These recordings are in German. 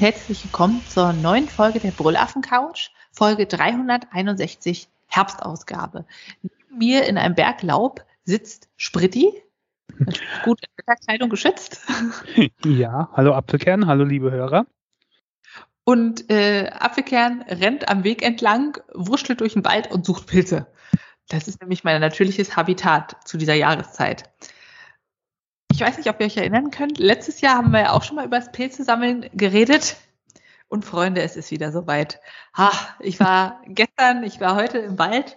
und herzlich willkommen zur neuen Folge der Brüllaffen Couch, Folge 361 Herbstausgabe. Neben mir in einem Berglaub sitzt Spritti, gut in Wetterkleidung geschützt. Ja, hallo Apfelkern, hallo liebe Hörer. Und äh, Apfelkern rennt am Weg entlang, wurschtelt durch den Wald und sucht Pilze. Das ist nämlich mein natürliches Habitat zu dieser Jahreszeit. Ich weiß nicht, ob ihr euch erinnern könnt. Letztes Jahr haben wir ja auch schon mal über das Pilzesammeln geredet. Und Freunde, es ist wieder soweit. Ha, ich war gestern, ich war heute im Wald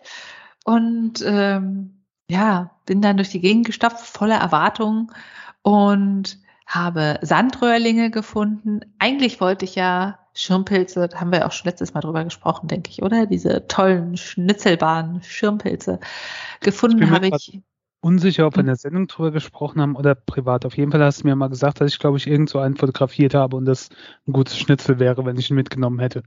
und ähm, ja, bin dann durch die Gegend gestapft, voller Erwartungen und habe Sandröhrlinge gefunden. Eigentlich wollte ich ja Schirmpilze, da haben wir auch schon letztes Mal drüber gesprochen, denke ich, oder? Diese tollen, schnitzelbaren Schirmpilze. Gefunden habe ich. Unsicher, ob wir in der Sendung drüber gesprochen haben oder privat. Auf jeden Fall hast du mir mal gesagt, dass ich, glaube ich, irgend so einen fotografiert habe und das ein gutes Schnitzel wäre, wenn ich ihn mitgenommen hätte.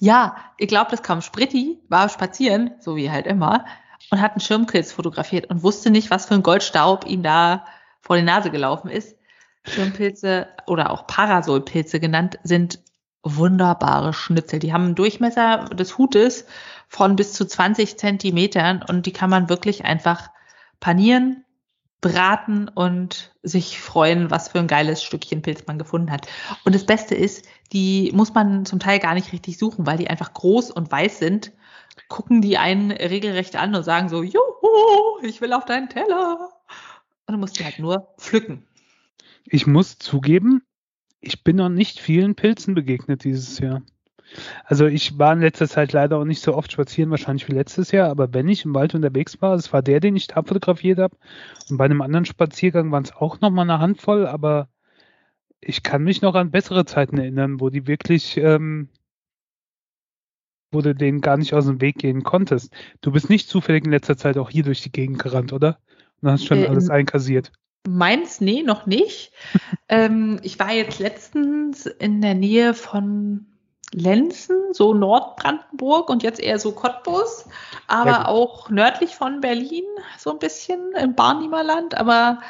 Ja, ich glaube, das kam Spritti, war spazieren, so wie halt immer, und hat einen Schirmpilz fotografiert und wusste nicht, was für ein Goldstaub ihm da vor die Nase gelaufen ist. Schirmpilze oder auch Parasolpilze genannt sind wunderbare Schnitzel. Die haben einen Durchmesser des Hutes von bis zu 20 Zentimetern und die kann man wirklich einfach panieren, braten und sich freuen, was für ein geiles Stückchen Pilz man gefunden hat. Und das Beste ist, die muss man zum Teil gar nicht richtig suchen, weil die einfach groß und weiß sind. Gucken die einen regelrecht an und sagen so, Juhu, ich will auf deinen Teller. Und du musst die halt nur pflücken. Ich muss zugeben, ich bin noch nicht vielen Pilzen begegnet dieses Jahr. Also ich war in letzter Zeit leider auch nicht so oft spazieren, wahrscheinlich wie letztes Jahr, aber wenn ich im Wald unterwegs war, es war der, den ich da fotografiert habe. Und bei einem anderen Spaziergang waren es auch noch mal eine Handvoll, aber ich kann mich noch an bessere Zeiten erinnern, wo die wirklich, ähm, wo du denen gar nicht aus dem Weg gehen konntest. Du bist nicht zufällig in letzter Zeit auch hier durch die Gegend gerannt, oder? Und hast schon äh, alles einkassiert. Meins, nee, noch nicht. ähm, ich war jetzt letztens in der Nähe von Lenzen, so Nordbrandenburg und jetzt eher so Cottbus, aber auch nördlich von Berlin, so ein bisschen im Barnimerland, aber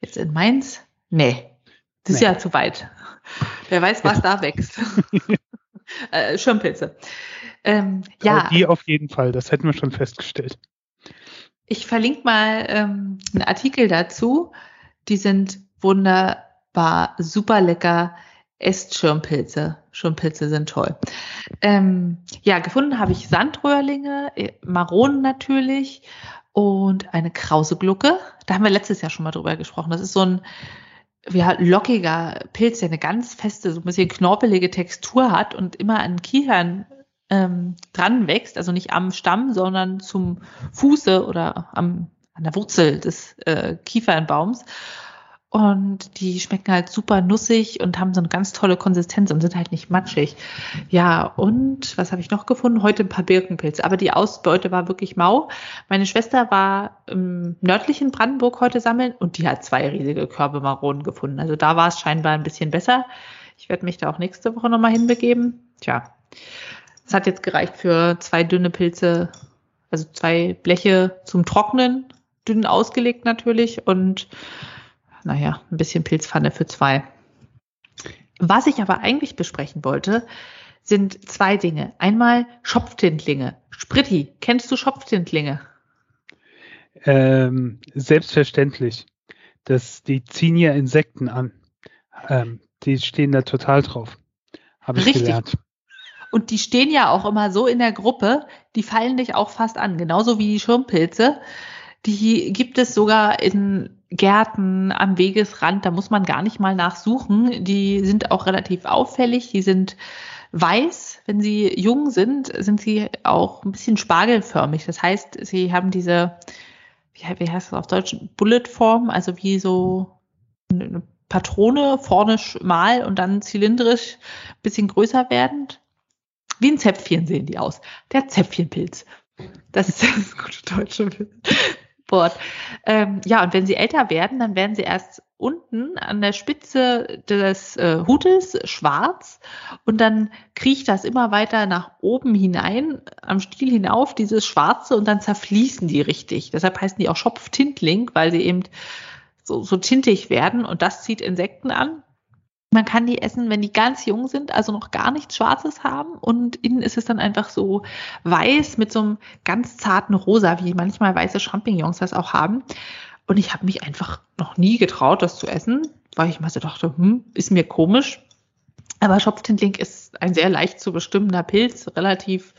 jetzt in Mainz, nee, das nee. ist ja zu weit. Wer weiß, was da wächst. äh, Schirmpilze. Ähm, ja. Die auf jeden Fall, das hätten wir schon festgestellt. Ich verlinke mal ähm, einen Artikel dazu. Die sind wunderbar, super lecker. Esst Schirmpilze. Schirmpilze sind toll. Ähm, ja, gefunden habe ich Sandröhrlinge, äh, Maronen natürlich und eine Krauseglucke. Da haben wir letztes Jahr schon mal drüber gesprochen. Das ist so ein ja, lockiger Pilz, der eine ganz feste, so ein bisschen knorpelige Textur hat und immer an Kiefern ähm, dran wächst, also nicht am Stamm, sondern zum Fuße oder am, an der Wurzel des äh, Kiefernbaums. Und die schmecken halt super nussig und haben so eine ganz tolle Konsistenz und sind halt nicht matschig. Ja, und was habe ich noch gefunden? Heute ein paar Birkenpilze. Aber die Ausbeute war wirklich mau. Meine Schwester war im nördlichen Brandenburg heute sammeln und die hat zwei riesige Körbe Maronen gefunden. Also da war es scheinbar ein bisschen besser. Ich werde mich da auch nächste Woche nochmal hinbegeben. Tja, es hat jetzt gereicht für zwei dünne Pilze, also zwei Bleche zum Trocknen, dünn ausgelegt natürlich und naja, ein bisschen Pilzpfanne für zwei. Was ich aber eigentlich besprechen wollte, sind zwei Dinge. Einmal Schopftintlinge. Spritti, kennst du Schopftintlinge? Ähm, selbstverständlich. Das, die ziehen ja Insekten an. Ähm, die stehen da total drauf. Habe ich Richtig. gelernt. Und die stehen ja auch immer so in der Gruppe, die fallen dich auch fast an, genauso wie die Schirmpilze. Die gibt es sogar in Gärten am Wegesrand, da muss man gar nicht mal nachsuchen. Die sind auch relativ auffällig, die sind weiß. Wenn sie jung sind, sind sie auch ein bisschen spargelförmig. Das heißt, sie haben diese, wie, heißt das auf Deutsch, Bulletform, also wie so eine Patrone vorne schmal und dann zylindrisch ein bisschen größer werdend. Wie ein Zäpfchen sehen die aus. Der Zäpfchenpilz. Das ist das gute deutsche Wort. Ähm, ja, und wenn sie älter werden, dann werden sie erst unten an der Spitze des äh, Hutes schwarz und dann kriecht das immer weiter nach oben hinein, am Stiel hinauf, dieses Schwarze und dann zerfließen die richtig. Deshalb heißen die auch Schopftintling, weil sie eben so, so tintig werden und das zieht Insekten an. Man kann die essen, wenn die ganz jung sind, also noch gar nichts Schwarzes haben. Und innen ist es dann einfach so weiß mit so einem ganz zarten Rosa, wie manchmal weiße Champignons das auch haben. Und ich habe mich einfach noch nie getraut, das zu essen, weil ich mal so dachte, hm, ist mir komisch. Aber Schopftintling ist ein sehr leicht zu bestimmender Pilz, relativ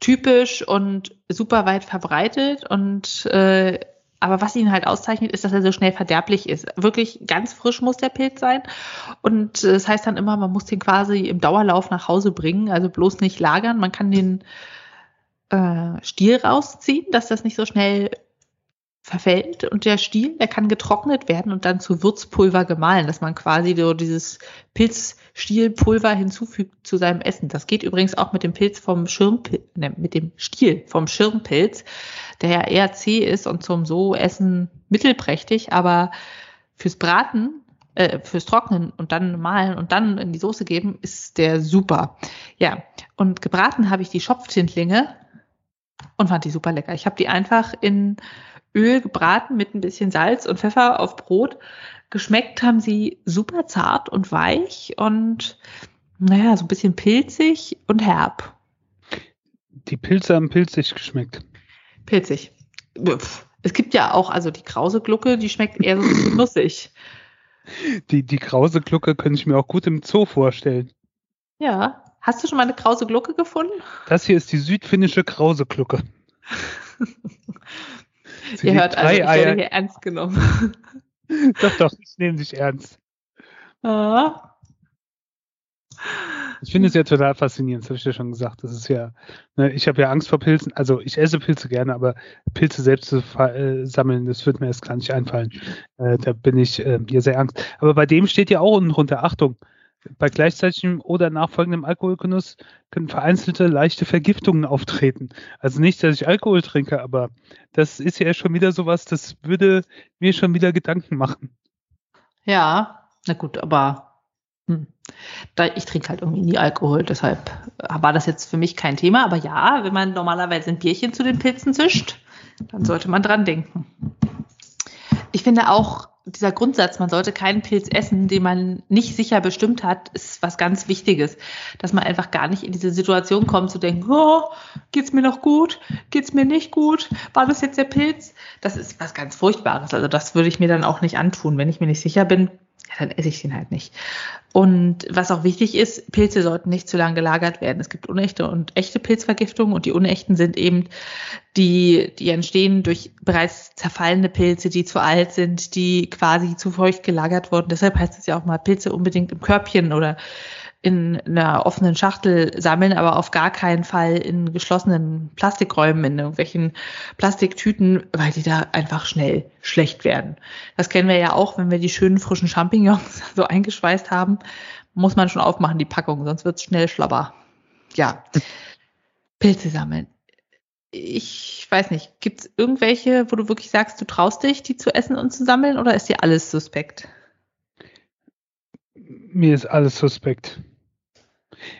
typisch und super weit verbreitet und äh, aber was ihn halt auszeichnet, ist, dass er so schnell verderblich ist. Wirklich ganz frisch muss der Pilz sein. Und das heißt dann immer, man muss den quasi im Dauerlauf nach Hause bringen, also bloß nicht lagern. Man kann den äh, Stiel rausziehen, dass das nicht so schnell verfällt. Und der Stiel, der kann getrocknet werden und dann zu Würzpulver gemahlen, dass man quasi so dieses Pilzstielpulver hinzufügt zu seinem Essen. Das geht übrigens auch mit dem Pilz vom Schirmpilz, ne, mit dem Stiel vom Schirmpilz, der ja eher zäh ist und zum so Essen mittelprächtig, aber fürs Braten äh, fürs Trocknen und dann mahlen und dann in die Soße geben, ist der super. Ja, und gebraten habe ich die Schopftintlinge und fand die super lecker. Ich habe die einfach in Öl gebraten mit ein bisschen Salz und Pfeffer auf Brot. Geschmeckt haben sie super zart und weich und naja, so ein bisschen pilzig und herb. Die Pilze haben pilzig geschmeckt. Pilzig. Es gibt ja auch, also die Krause Glucke, die schmeckt eher so ein bisschen nussig. Die, die Krause Glucke könnte ich mir auch gut im Zoo vorstellen. Ja. Hast du schon mal eine Krause Glucke gefunden? Das hier ist die südfinnische Krause Glucke. Ihr hört also, ich werde hier ernst genommen. Doch, doch, ich nehme dich ernst. Ah. Ich finde es ja total faszinierend, das habe ich ja schon gesagt. Das ist ja, ne, ich habe ja Angst vor Pilzen. Also ich esse Pilze gerne, aber Pilze selbst zu äh, sammeln, das wird mir erst gar nicht einfallen. Äh, da bin ich äh, hier sehr Angst. Aber bei dem steht ja auch unten drunter, Achtung, bei gleichzeitigem oder nachfolgendem Alkoholgenuss können vereinzelte leichte Vergiftungen auftreten. Also nicht, dass ich Alkohol trinke, aber das ist ja schon wieder sowas, das würde mir schon wieder Gedanken machen. Ja, na gut, aber hm. ich trinke halt irgendwie nie Alkohol, deshalb war das jetzt für mich kein Thema. Aber ja, wenn man normalerweise ein Bierchen zu den Pilzen zischt, dann sollte man dran denken. Ich finde auch, dieser Grundsatz, man sollte keinen Pilz essen, den man nicht sicher bestimmt hat, ist was ganz Wichtiges. Dass man einfach gar nicht in diese Situation kommt, zu denken, oh, geht's mir noch gut? Geht's mir nicht gut? War das jetzt der Pilz? Das ist was ganz Furchtbares. Also das würde ich mir dann auch nicht antun. Wenn ich mir nicht sicher bin, ja, dann esse ich den halt nicht. Und was auch wichtig ist, Pilze sollten nicht zu lange gelagert werden. Es gibt unechte und echte Pilzvergiftungen und die unechten sind eben die, die entstehen durch bereits zerfallene Pilze, die zu alt sind, die quasi zu feucht gelagert wurden. Deshalb heißt es ja auch mal Pilze unbedingt im Körbchen oder in einer offenen Schachtel sammeln, aber auf gar keinen Fall in geschlossenen Plastikräumen, in irgendwelchen Plastiktüten, weil die da einfach schnell schlecht werden. Das kennen wir ja auch, wenn wir die schönen frischen Champignons so eingeschweißt haben, muss man schon aufmachen, die Packung, sonst wird es schnell schlabber. Ja. Pilze sammeln. Ich weiß nicht, gibt es irgendwelche, wo du wirklich sagst, du traust dich, die zu essen und zu sammeln, oder ist dir alles suspekt? Mir ist alles suspekt.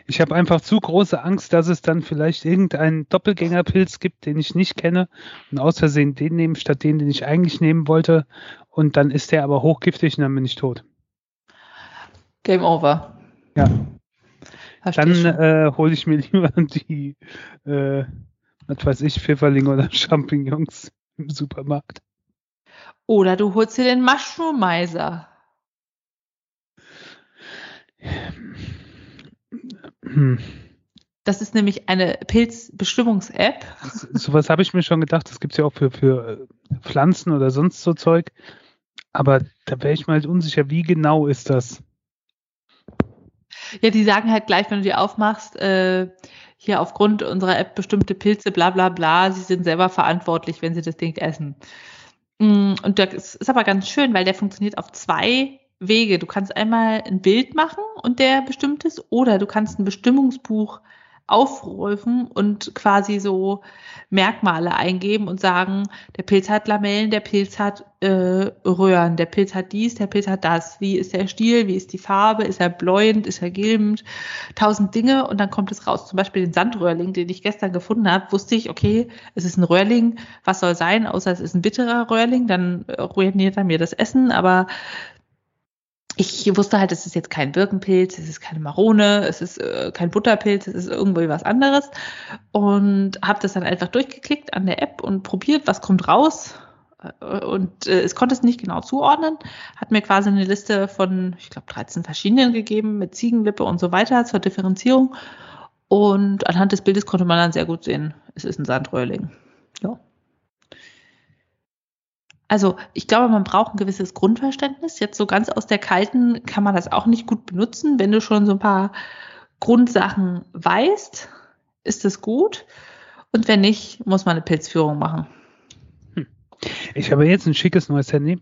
Ich habe einfach zu große Angst, dass es dann vielleicht irgendeinen Doppelgängerpilz gibt, den ich nicht kenne und aus Versehen den nehmen statt den, den ich eigentlich nehmen wollte. Und dann ist der aber hochgiftig und dann bin ich tot. Game over. Ja. Versteh dann äh, hole ich mir lieber die, äh, was weiß ich, Pfifferlinge oder Champignons im Supermarkt. Oder du holst dir den Mushroomizer. Das ist nämlich eine Pilzbestimmungs-App. Sowas habe ich mir schon gedacht. Das gibt es ja auch für, für äh, Pflanzen oder sonst so Zeug. Aber da wäre ich mal halt unsicher, wie genau ist das? Ja, die sagen halt gleich, wenn du die aufmachst, äh, hier aufgrund unserer App bestimmte Pilze, bla bla bla, sie sind selber verantwortlich, wenn sie das Ding essen. Mm, und das ist aber ganz schön, weil der funktioniert auf zwei Wege. Du kannst einmal ein Bild machen und der bestimmt ist, oder du kannst ein Bestimmungsbuch aufrufen und quasi so Merkmale eingeben und sagen, der Pilz hat Lamellen, der Pilz hat äh, Röhren, der Pilz hat dies, der Pilz hat das. Wie ist der Stil, wie ist die Farbe, ist er bläuend, ist er gilbend, tausend Dinge und dann kommt es raus. Zum Beispiel den Sandröhrling, den ich gestern gefunden habe, wusste ich, okay, es ist ein Röhrling, was soll sein, außer es ist ein bitterer Röhrling, dann ruiniert er mir das Essen, aber ich wusste halt, es ist jetzt kein Birkenpilz, es ist keine Marone, es ist äh, kein Butterpilz, es ist irgendwie was anderes. Und habe das dann einfach durchgeklickt an der App und probiert, was kommt raus. Äh, und äh, es konnte es nicht genau zuordnen, hat mir quasi eine Liste von, ich glaube, 13 verschiedenen gegeben mit Ziegenlippe und so weiter zur Differenzierung. Und anhand des Bildes konnte man dann sehr gut sehen, es ist ein Sandröhrling. Ja. Also ich glaube, man braucht ein gewisses Grundverständnis. Jetzt so ganz aus der Kalten kann man das auch nicht gut benutzen. Wenn du schon so ein paar Grundsachen weißt, ist es gut. Und wenn nicht, muss man eine Pilzführung machen. Hm. Ich habe jetzt ein schickes neues Handy.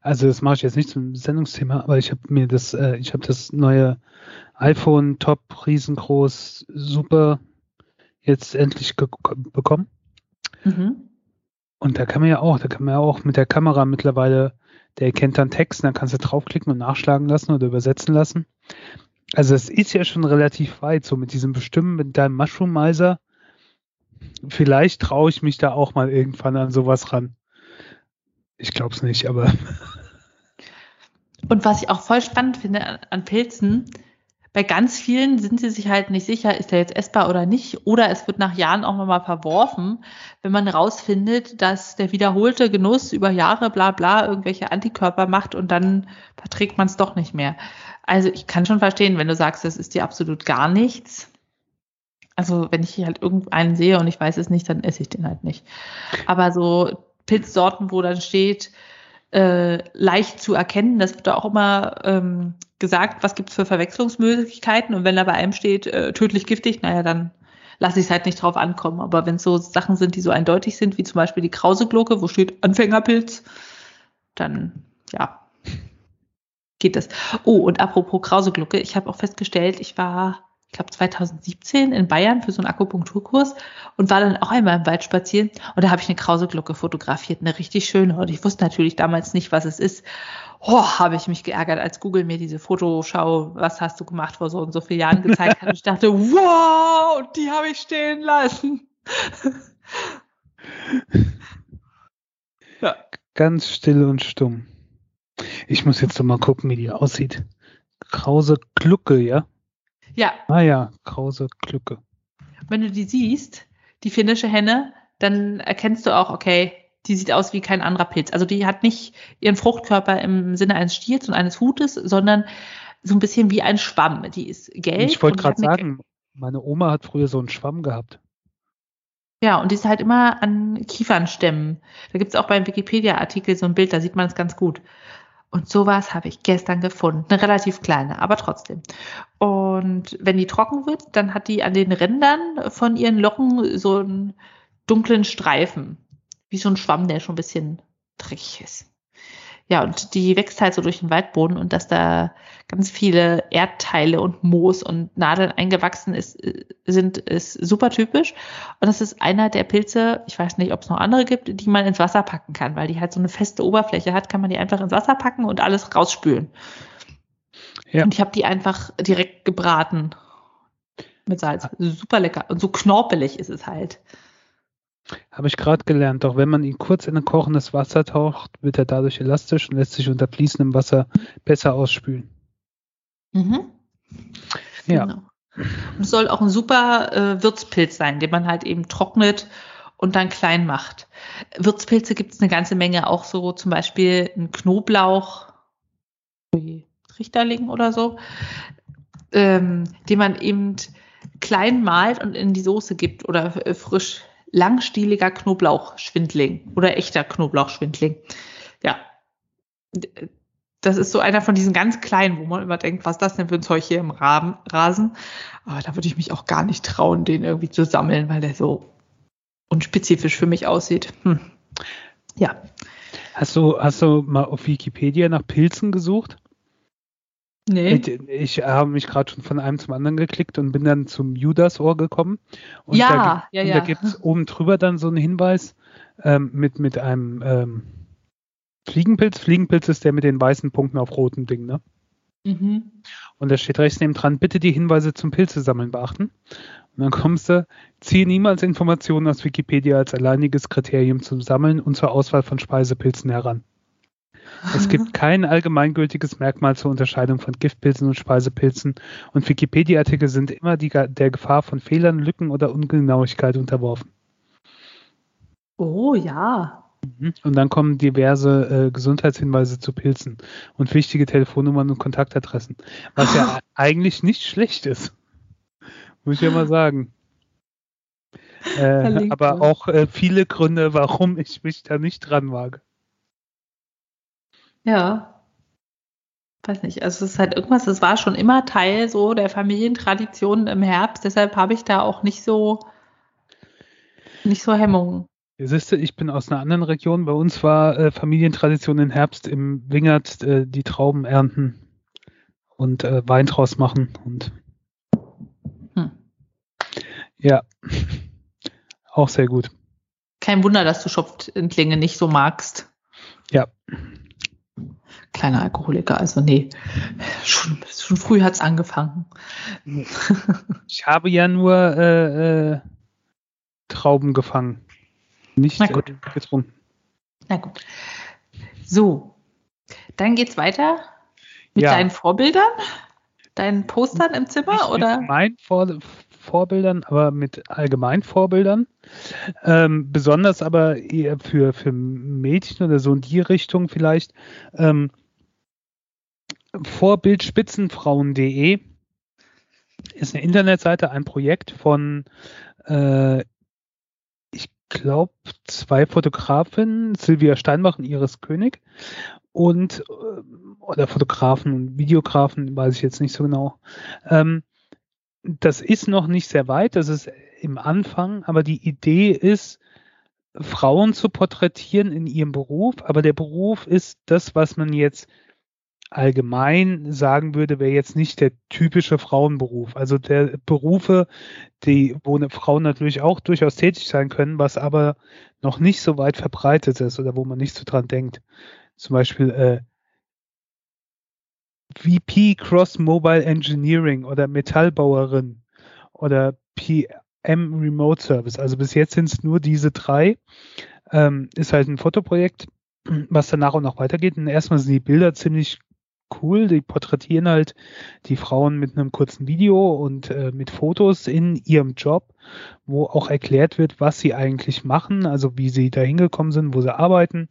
Also das mache ich jetzt nicht zum Sendungsthema, aber ich habe mir das, äh, ich habe das neue iPhone Top riesengroß super jetzt endlich bekommen. Mhm. Und da kann man ja auch, da kann man ja auch mit der Kamera mittlerweile, der erkennt dann Text, dann kannst du draufklicken und nachschlagen lassen oder übersetzen lassen. Also es ist ja schon relativ weit, so mit diesem Bestimmen, mit deinem Mushroom-Miser. Vielleicht traue ich mich da auch mal irgendwann an sowas ran. Ich glaube es nicht, aber. Und was ich auch voll spannend finde an Pilzen, bei ganz vielen sind sie sich halt nicht sicher, ist er jetzt essbar oder nicht. Oder es wird nach Jahren auch nochmal verworfen, wenn man rausfindet, dass der wiederholte Genuss über Jahre bla bla irgendwelche Antikörper macht und dann verträgt man es doch nicht mehr. Also ich kann schon verstehen, wenn du sagst, das ist dir absolut gar nichts. Also wenn ich halt irgendeinen sehe und ich weiß es nicht, dann esse ich den halt nicht. Aber so Pilzsorten, wo dann steht, äh, leicht zu erkennen. Das wird auch immer ähm, gesagt, was gibt es für Verwechslungsmöglichkeiten. Und wenn da bei einem steht, äh, tödlich giftig, naja, dann lasse ich es halt nicht drauf ankommen. Aber wenn es so Sachen sind, die so eindeutig sind, wie zum Beispiel die Krauseglocke, wo steht Anfängerpilz, dann ja, geht das. Oh, und apropos Krauseglocke, ich habe auch festgestellt, ich war ich glaube 2017 in Bayern für so einen Akupunkturkurs und war dann auch einmal im Wald spazieren und da habe ich eine Krauseglocke fotografiert, eine richtig schöne und ich wusste natürlich damals nicht, was es ist. Oh, habe ich mich geärgert, als Google mir diese Fotoschau, was hast du gemacht vor so und so vielen Jahren gezeigt hat und ich dachte, wow, die habe ich stehen lassen. ja. Ganz still und stumm. Ich muss jetzt doch mal gucken, wie die aussieht. Krause Glucke, ja? Ja. Ah ja, krause Glücke. Wenn du die siehst, die finnische Henne, dann erkennst du auch, okay, die sieht aus wie kein anderer Pilz. Also die hat nicht ihren Fruchtkörper im Sinne eines Stiels und eines Hutes, sondern so ein bisschen wie ein Schwamm. Die ist gelb. Ich wollte gerade sagen, meine Oma hat früher so einen Schwamm gehabt. Ja, und die ist halt immer an Kiefernstämmen. Da gibt es auch beim Wikipedia-Artikel so ein Bild, da sieht man es ganz gut. Und sowas habe ich gestern gefunden. Eine relativ kleine, aber trotzdem. Und wenn die trocken wird, dann hat die an den Rändern von ihren Locken so einen dunklen Streifen. Wie so ein Schwamm, der schon ein bisschen dreckig ist. Ja, und die wächst halt so durch den Waldboden und dass da ganz viele Erdteile und Moos und Nadeln eingewachsen ist, sind, ist super typisch. Und das ist einer der Pilze, ich weiß nicht, ob es noch andere gibt, die man ins Wasser packen kann, weil die halt so eine feste Oberfläche hat, kann man die einfach ins Wasser packen und alles rausspülen. Ja. Und ich habe die einfach direkt gebraten mit Salz. Super lecker. Und so knorpelig ist es halt. Habe ich gerade gelernt, auch wenn man ihn kurz in ein kochendes Wasser taucht, wird er dadurch elastisch und lässt sich unter fließendem Wasser besser ausspülen. Mhm. Ja. Genau. Und es soll auch ein super äh, Würzpilz sein, den man halt eben trocknet und dann klein macht. Würzpilze gibt es eine ganze Menge, auch so zum Beispiel ein Knoblauch, Richterling oder so, ähm, den man eben klein malt und in die Soße gibt oder äh, frisch langstieliger Knoblauchschwindling oder echter Knoblauchschwindling. Ja. Das ist so einer von diesen ganz kleinen, wo man immer denkt, was ist das denn für ein Zeug hier im Rasen? Aber da würde ich mich auch gar nicht trauen, den irgendwie zu sammeln, weil der so unspezifisch für mich aussieht. Hm. Ja. Hast du, hast du mal auf Wikipedia nach Pilzen gesucht? Nee. Ich, ich habe mich gerade schon von einem zum anderen geklickt und bin dann zum Judas-Ohr gekommen. Und ja, da, ja, und ja. da gibt es oben drüber dann so einen Hinweis ähm, mit, mit einem ähm, Fliegenpilz. Fliegenpilz ist der mit den weißen Punkten auf roten Ding, ne? Mhm. Und da steht rechts neben dran, bitte die Hinweise zum Pilzesammeln beachten. Und dann kommst du, ziehe niemals Informationen aus Wikipedia als alleiniges Kriterium zum Sammeln und zur Auswahl von Speisepilzen heran. Es gibt kein allgemeingültiges Merkmal zur Unterscheidung von Giftpilzen und Speisepilzen und Wikipedia-Artikel sind immer die, der Gefahr von Fehlern, Lücken oder Ungenauigkeit unterworfen. Oh ja. Mhm. Und dann kommen diverse äh, Gesundheitshinweise zu Pilzen und wichtige Telefonnummern und Kontaktadressen, was ja eigentlich nicht schlecht ist. Muss ich ja mal sagen. Äh, aber auch äh, viele Gründe, warum ich mich da nicht dran wage. Ja. Weiß nicht, also es ist halt irgendwas, es war schon immer Teil so der Familientradition im Herbst, deshalb habe ich da auch nicht so nicht so Hemmungen. Ja, siehst du, ich bin aus einer anderen Region. Bei uns war äh, Familientradition im Herbst im Wingert äh, die Trauben ernten und äh, Wein draus machen und hm. ja, auch sehr gut. Kein Wunder, dass du Schopfentlinge nicht so magst. Ja. Kleiner Alkoholiker, also nee, schon, schon früh hat's angefangen. Ich habe ja nur äh, äh, Trauben gefangen. Nicht Na gut. getrunken. Na gut. So, dann geht's weiter mit Ja. deinen Vorbildern, deinen Postern im Zimmer Nicht oder? mit meinen Vor Vorbildern, aber mit allgemeinen Vorbildern. Ähm, besonders aber eher für, für Mädchen oder so in die Richtung vielleicht. Ähm, Vorbildspitzenfrauen.de ist eine Internetseite, ein Projekt von, äh, ich glaube, zwei Fotografinnen, Silvia Steinbach und Iris König. Und, äh, oder Fotografen und Videografen, weiß ich jetzt nicht so genau. Ähm, das ist noch nicht sehr weit, das ist im Anfang, aber die Idee ist, Frauen zu porträtieren in ihrem Beruf, aber der Beruf ist das, was man jetzt allgemein sagen würde, wäre jetzt nicht der typische Frauenberuf. Also der Berufe, die, wo Frauen natürlich auch durchaus tätig sein können, was aber noch nicht so weit verbreitet ist oder wo man nicht so dran denkt. Zum Beispiel äh, VP Cross Mobile Engineering oder Metallbauerin oder PM Remote Service. Also bis jetzt sind es nur diese drei. Ähm, ist halt ein Fotoprojekt, was dann nach und nach weitergeht. Und erstmal sind die Bilder ziemlich cool. Die porträtieren halt die Frauen mit einem kurzen Video und äh, mit Fotos in ihrem Job, wo auch erklärt wird, was sie eigentlich machen, also wie sie da hingekommen sind, wo sie arbeiten.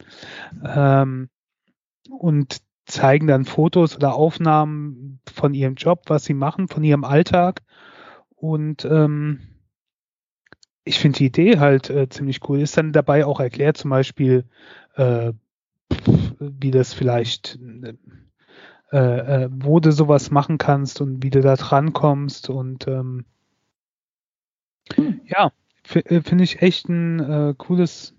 Ähm, und zeigen dann Fotos oder Aufnahmen von ihrem Job, was sie machen, von ihrem Alltag. Und ähm, ich finde die Idee halt äh, ziemlich cool. Ist dann dabei auch erklärt, zum Beispiel, äh, wie das vielleicht, äh, äh, wo du sowas machen kannst und wie du da dran kommst. Und ähm, Hm. ja, finde ich echt ein äh, cooles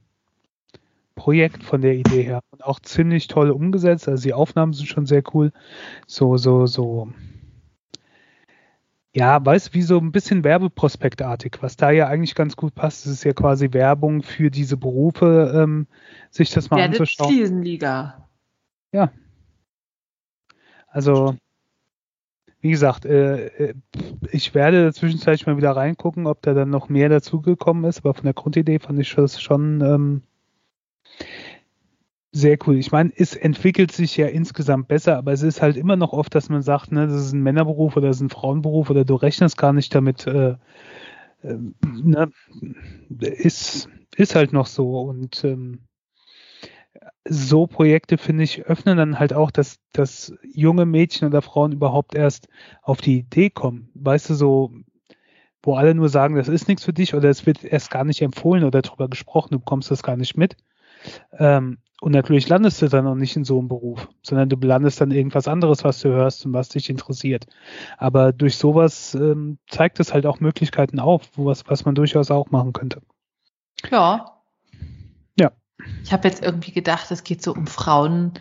Projekt von der Idee her. Und auch ziemlich toll umgesetzt. Also die Aufnahmen sind schon sehr cool. So, so, so. Ja, weißt wie so ein bisschen Werbeprospektartig, was da ja eigentlich ganz gut passt. Das ist ja quasi Werbung für diese Berufe, ähm, sich das mal Werdet anzuschauen. Fliesenliga. Also, wie gesagt, äh, äh, ich werde zwischenzeitlich mal wieder reingucken, ob da dann noch mehr dazugekommen ist, aber von der Grundidee fand ich das schon ähm, sehr cool. Ich meine, es entwickelt sich ja insgesamt besser, aber es ist halt immer noch oft, dass man sagt, ne, das ist ein Männerberuf oder das ist ein Frauenberuf oder du rechnest gar nicht damit, äh, äh, ne, ist, ist halt noch so und ähm, so Projekte, finde ich, öffnen dann halt auch, dass, dass junge Mädchen oder Frauen überhaupt erst auf die Idee kommen. Weißt du, so, wo alle nur sagen, das ist nichts für dich oder es wird erst gar nicht empfohlen oder darüber gesprochen, du bekommst das gar nicht mit. Ähm, und natürlich landest du dann auch nicht in so einem Beruf, sondern du landest dann irgendwas anderes, was du hörst und was dich interessiert. Aber durch sowas ähm, zeigt es halt auch Möglichkeiten auf, wo was, was man durchaus auch machen könnte. Ja. Ich habe jetzt irgendwie gedacht, es geht so um Frauen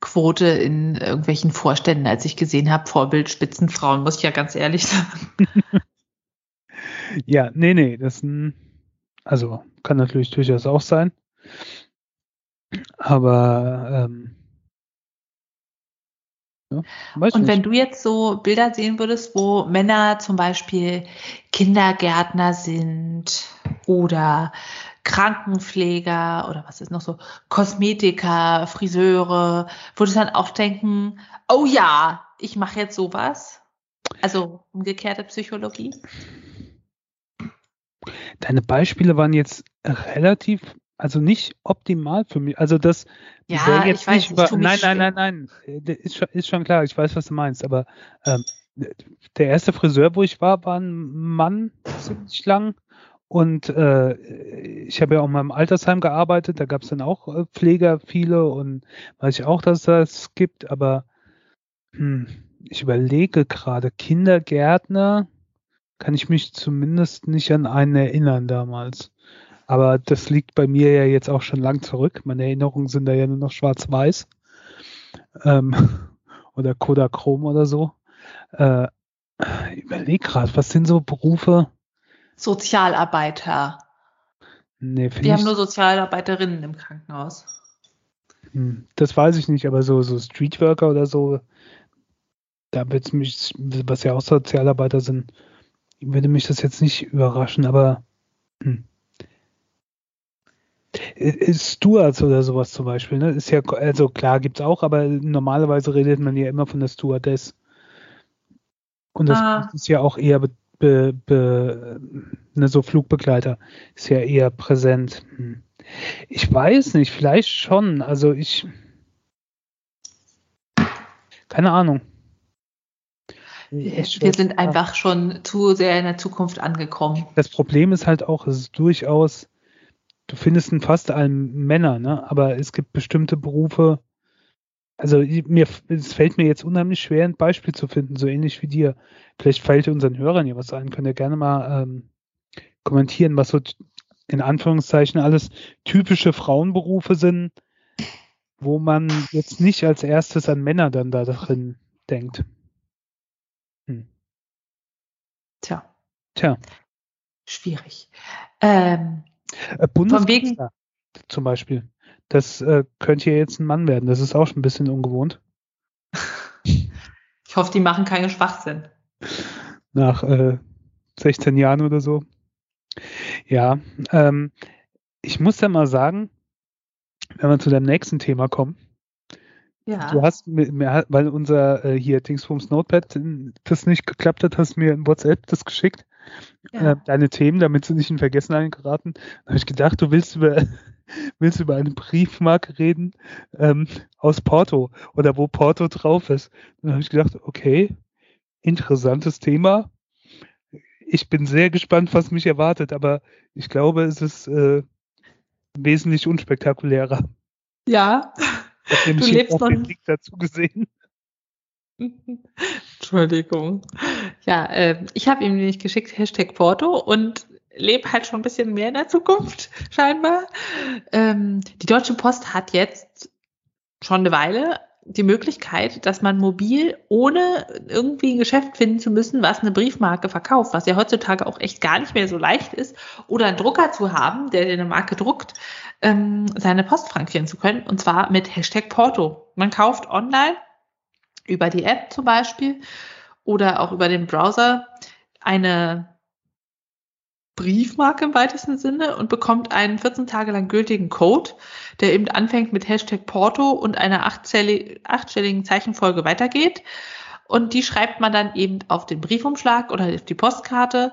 Quote in irgendwelchen Vorständen, als ich gesehen habe, Vorbild Spitzenfrauen, muss ich ja ganz ehrlich sagen. ja, nee, nee, das ein, also kann natürlich durchaus auch sein. Aber ähm, ja, und wenn du jetzt so Bilder sehen würdest, wo Männer zum Beispiel Kindergärtner sind oder Krankenpfleger oder was ist noch so, Kosmetiker, Friseure, würdest du dann auch denken, oh ja, ich mache jetzt sowas? Also umgekehrte Psychologie? Deine Beispiele waren jetzt relativ also nicht optimal für mich. Also das ja, jetzt ich weiß, nicht über. Nein, nein, nein, nein, ist schon, ist schon klar. Ich weiß, was du meinst. Aber ähm, der erste Friseur, wo ich war, war ein Mann ziemlich lang. Und äh, ich habe ja auch mal im Altersheim gearbeitet. Da gab es dann auch äh, Pfleger viele und weiß ich auch, dass das gibt. Aber hm, ich überlege gerade Kindergärtner. Kann ich mich zumindest nicht an einen erinnern damals. Aber das liegt bei mir ja jetzt auch schon lang zurück. Meine Erinnerungen sind da ja nur noch schwarz-weiß. Ähm, oder Kodachrom oder so. Äh, ich überleg gerade, was sind so Berufe? Sozialarbeiter. Nee, Die haben nur Sozialarbeiterinnen im Krankenhaus. Hm, das weiß ich nicht, aber so, so Streetworker oder so, da wird mich, was ja auch Sozialarbeiter sind, würde mich das jetzt nicht überraschen, aber hm. Stewards oder sowas zum Beispiel, ne? Ist ja, also klar gibt's auch, aber normalerweise redet man ja immer von der Stewardess. Und das ah. ist ja auch eher be, be, ne, so Flugbegleiter ist ja eher präsent. Hm. Ich weiß nicht, vielleicht schon. Also ich keine Ahnung. Wir sind einfach schon zu sehr in der Zukunft angekommen. Das Problem ist halt auch, es ist durchaus du findest in fast allen Männer, ne? aber es gibt bestimmte Berufe, also mir, es fällt mir jetzt unheimlich schwer, ein Beispiel zu finden, so ähnlich wie dir. Vielleicht fällt unseren Hörern ja was ein, könnt ihr gerne mal ähm, kommentieren, was so in Anführungszeichen alles typische Frauenberufe sind, wo man jetzt nicht als erstes an Männer dann da drin denkt. Hm. Tja. Tja. Schwierig. Ähm, äh, Bundeskanzler zum Beispiel. Das äh, könnte ja jetzt ein Mann werden. Das ist auch schon ein bisschen ungewohnt. Ich hoffe, die machen keinen Schwachsinn. Nach äh, 16 Jahren oder so. Ja, ähm, ich muss ja mal sagen, wenn wir zu deinem nächsten Thema kommen, ja. Du hast mir, weil unser äh, hier Dingsbums Notepad das nicht geklappt hat, hast mir in WhatsApp das geschickt ja. äh, deine Themen, damit sie nicht in Vergessenheit geraten. Da habe ich gedacht, du willst über, willst über eine Briefmarke reden ähm, aus Porto oder wo Porto drauf ist. Dann habe ich gedacht, okay, interessantes Thema. Ich bin sehr gespannt, was mich erwartet, aber ich glaube, es ist äh, wesentlich unspektakulärer. Ja, ich habe nämlich auch den Link dazu gesehen. Entschuldigung. Ja, äh, ich habe ihm nämlich geschickt Hashtag Porto und lebe halt schon ein bisschen mehr in der Zukunft, scheinbar. Ähm, die Deutsche Post hat jetzt schon eine Weile die Möglichkeit, dass man mobil, ohne irgendwie ein Geschäft finden zu müssen, was eine Briefmarke verkauft, was ja heutzutage auch echt gar nicht mehr so leicht ist, oder einen Drucker zu haben, der eine Marke druckt, ähm, seine Post frankieren zu können, und zwar mit Hashtag Porto. Man kauft online über die App zum Beispiel oder auch über den Browser eine Briefmarke im weitesten Sinne und bekommt einen 14 Tage lang gültigen Code, der eben anfängt mit Hashtag Porto und einer achtstelligen Zeichenfolge weitergeht. Und die schreibt man dann eben auf den Briefumschlag oder auf die Postkarte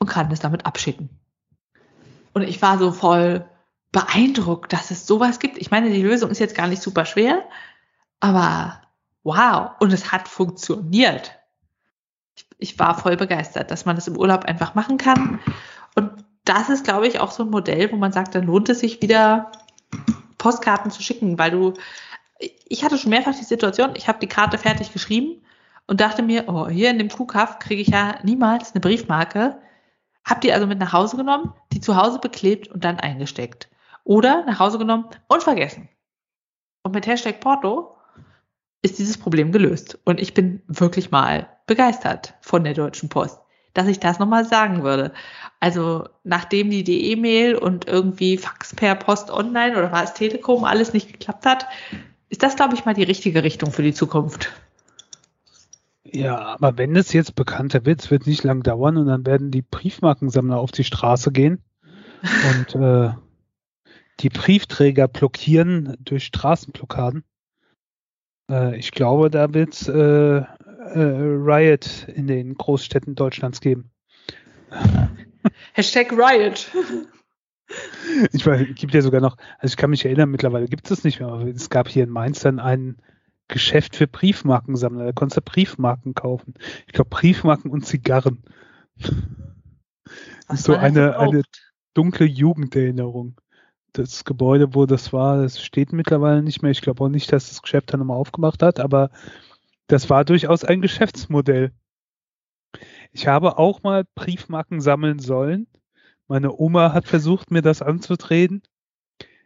und kann das damit abschicken. Und ich war so voll beeindruckt, dass es sowas gibt. Ich meine, die Lösung ist jetzt gar nicht super schwer, aber wow, und es hat funktioniert. Ich war voll begeistert, dass man das im Urlaub einfach machen kann. Das ist, glaube ich, auch so ein Modell, wo man sagt, dann lohnt es sich wieder Postkarten zu schicken, weil du, ich hatte schon mehrfach die Situation, ich habe die Karte fertig geschrieben und dachte mir, oh, hier in dem Kuhkaff kriege ich ja niemals eine Briefmarke. Hab die also mit nach Hause genommen, die zu Hause beklebt und dann eingesteckt. Oder nach Hause genommen und vergessen. Und mit Hashtag Porto ist dieses Problem gelöst. Und ich bin wirklich mal begeistert von der Deutschen Post, dass ich das nochmal sagen würde. Also nachdem die E-Mail und irgendwie Fax per Post online oder war es Telekom alles nicht geklappt hat, ist das, glaube ich, mal die richtige Richtung für die Zukunft. Ja, aber wenn es jetzt bekannter wird, es wird nicht lang dauern und dann werden die Briefmarkensammler auf die Straße gehen und äh, die Briefträger blockieren durch Straßenblockaden. Äh, ich glaube, da wird es äh, Riot in den Großstädten Deutschlands geben. Hashtag Riot. Ich weiß, gibt ja sogar noch, also ich kann mich erinnern, mittlerweile gibt es nicht mehr, aber es gab hier in Mainz dann ein Geschäft für Briefmarkensammler. Da konntest du Briefmarken kaufen. Ich glaube Briefmarken und Zigarren. Das ist so eine, eine dunkle Jugenderinnerung. Das Gebäude, wo das war, das steht mittlerweile nicht mehr. Ich glaube auch nicht, dass das Geschäft dann nochmal aufgemacht hat, aber das war durchaus ein Geschäftsmodell. Ich habe auch mal Briefmarken sammeln sollen. Meine Oma hat versucht, mir das anzutreten.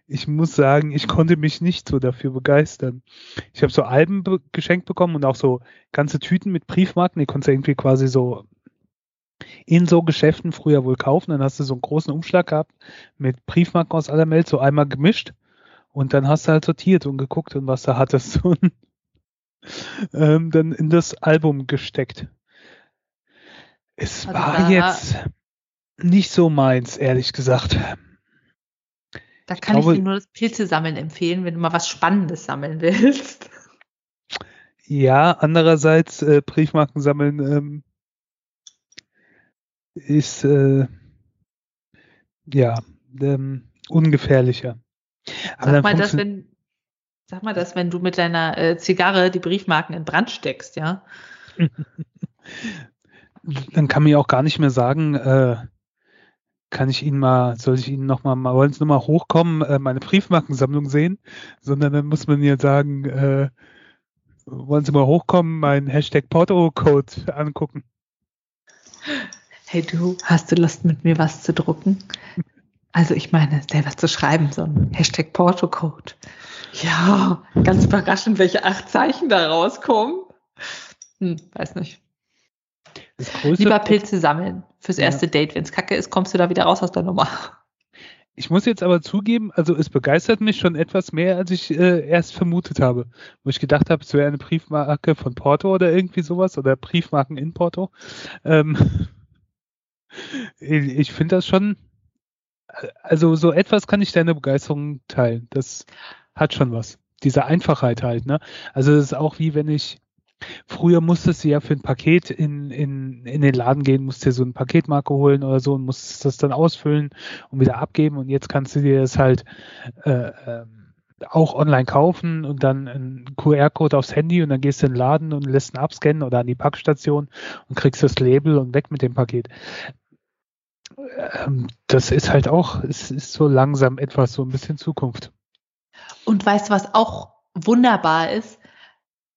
Ich muss sagen, ich konnte mich nicht so dafür begeistern. Ich habe so Alben be geschenkt bekommen und auch so ganze Tüten mit Briefmarken. Die konntest du irgendwie quasi so in so Geschäften früher wohl kaufen. Dann hast du so einen großen Umschlag gehabt mit Briefmarken aus aller Welt, so einmal gemischt. Und dann hast du halt sortiert und geguckt und was da hattest und ähm, dann in das Album gesteckt. Es also war jetzt nicht so meins, ehrlich gesagt. Da kann ich, glaube, ich dir nur das Pilze sammeln empfehlen, wenn du mal was Spannendes sammeln willst. Ja, andererseits äh, Briefmarken sammeln ähm, ist äh, ja ähm, ungefährlicher. Aber sag mal, dass wenn, sag mal das, wenn du mit deiner äh, Zigarre die Briefmarken in Brand steckst, ja? Dann kann man ja auch gar nicht mehr sagen, äh, kann ich Ihnen mal, soll ich Ihnen nochmal, mal, wollen Sie nochmal hochkommen, äh, meine Briefmarkensammlung sehen, sondern dann muss man ja sagen, äh, wollen Sie mal hochkommen, meinen Hashtag Porto-Code angucken. Hey du, hast du Lust mit mir was zu drucken? Also ich meine, selber zu schreiben, so ein Hashtag Porto-Code. Ja, ganz überraschend, welche acht Zeichen da rauskommen. Hm, weiß nicht. Lieber Pilze sammeln fürs erste ja. Date. Wenn es kacke ist, kommst du da wieder raus aus der Nummer. Ich muss jetzt aber zugeben, also es begeistert mich schon etwas mehr, als ich äh, erst vermutet habe. Wo ich gedacht habe, es wäre eine Briefmarke von Porto oder irgendwie sowas oder Briefmarken in Porto. Ähm, ich, ich finde das schon, also so etwas kann ich deine Begeisterung teilen. Das hat schon was. Diese Einfachheit halt, ne? Also es ist auch wie wenn ich Früher musstest du ja für ein Paket in, in, in den Laden gehen, musst dir so eine Paketmarke holen oder so und musstest das dann ausfüllen und wieder abgeben. Und jetzt kannst du dir das halt äh, äh, auch online kaufen und dann einen QR-Code aufs Handy und dann gehst du in den Laden und lässt ihn abscannen oder an die Packstation und kriegst das Label und weg mit dem Paket. Ähm, das ist halt auch, es ist so langsam etwas so ein bisschen Zukunft. Und weißt du, was auch wunderbar ist?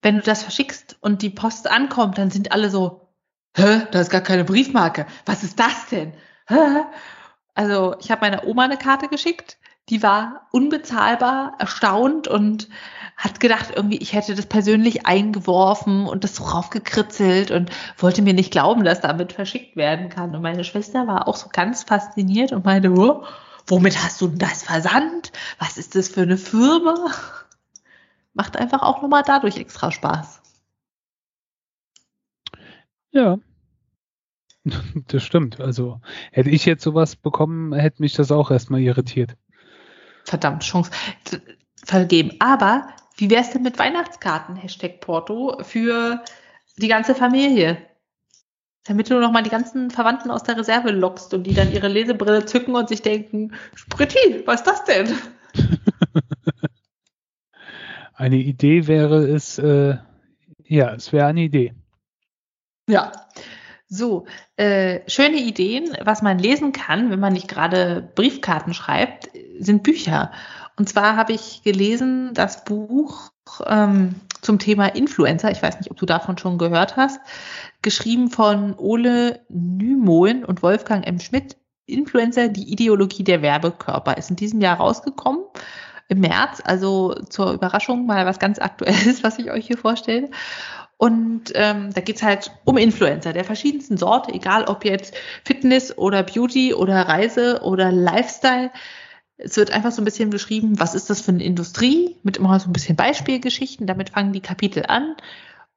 wenn du das verschickst und die Post ankommt, dann sind alle so, hä, da ist gar keine Briefmarke. Was ist das denn? Hä? Also ich habe meiner Oma eine Karte geschickt, die war unbezahlbar erstaunt und hat gedacht, irgendwie, ich hätte das persönlich eingeworfen und das so raufgekritzelt und wollte mir nicht glauben, dass damit verschickt werden kann. Und meine Schwester war auch so ganz fasziniert und meinte, oh, womit hast du denn das versandt? Was ist das für eine Firma? macht einfach auch nochmal dadurch extra Spaß. Ja. Das stimmt. Also hätte ich jetzt sowas bekommen, hätte mich das auch erstmal irritiert. Verdammt, Chance vergeben. Aber wie wäre es denn mit Weihnachtskarten, Hashtag Porto, für die ganze Familie? Damit du nochmal die ganzen Verwandten aus der Reserve lockst und die dann ihre Lesebrille zücken und sich denken, Spritti, was ist das denn? Eine Idee wäre es, äh, ja, es wäre eine Idee. Ja. So, äh, schöne Ideen, was man lesen kann, wenn man nicht gerade Briefkarten schreibt, sind Bücher. Und zwar habe ich gelesen das Buch ähm, zum Thema Influencer. Ich weiß nicht, ob du davon schon gehört hast. Geschrieben von Ole Nymoen und Wolfgang M. Schmidt. Influencer, die Ideologie der Werbekörper. Ist in diesem Jahr rausgekommen. im März, also zur Überraschung mal was ganz Aktuelles, was ich euch hier vorstelle. Und ähm, da geht's halt um Influencer der verschiedensten Sorte, egal ob jetzt Fitness oder Beauty oder Reise oder Lifestyle. Es wird einfach so ein bisschen beschrieben, was ist das für eine Industrie, mit immer so ein bisschen Beispielgeschichten. Damit fangen die Kapitel an.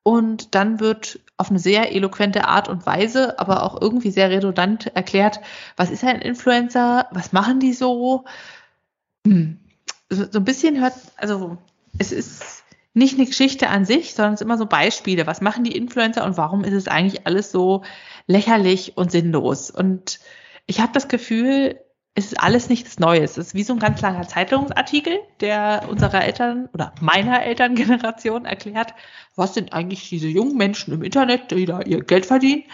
Und dann wird auf eine sehr eloquente Art und Weise, aber auch irgendwie sehr redundant erklärt, was ist ein Influencer, was machen die so. Hm. So, so ein bisschen hört, also es ist nicht eine Geschichte an sich, sondern es ist immer so Beispiele. Was machen die Influencer und warum ist es eigentlich alles so lächerlich und sinnlos? Und ich habe das Gefühl, es ist alles nichts Neues. Es ist wie so ein ganz langer Zeitungsartikel, der unserer Eltern oder meiner Elterngeneration erklärt, was sind eigentlich diese jungen Menschen im Internet, die da ihr Geld verdienen.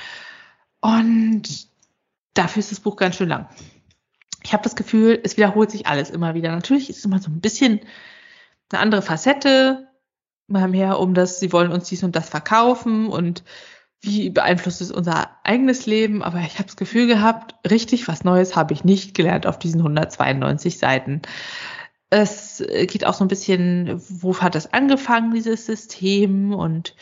Und dafür ist das Buch ganz schön lang. Ich habe das Gefühl, es wiederholt sich alles immer wieder. Natürlich ist es immer so ein bisschen eine andere Facette, mal mehr um das, sie wollen uns dies und das verkaufen und wie beeinflusst es unser eigenes Leben. Aber ich habe das Gefühl gehabt, richtig was Neues habe ich nicht gelernt auf diesen 192 Seiten. Es geht auch so ein bisschen, wo hat das angefangen, dieses System und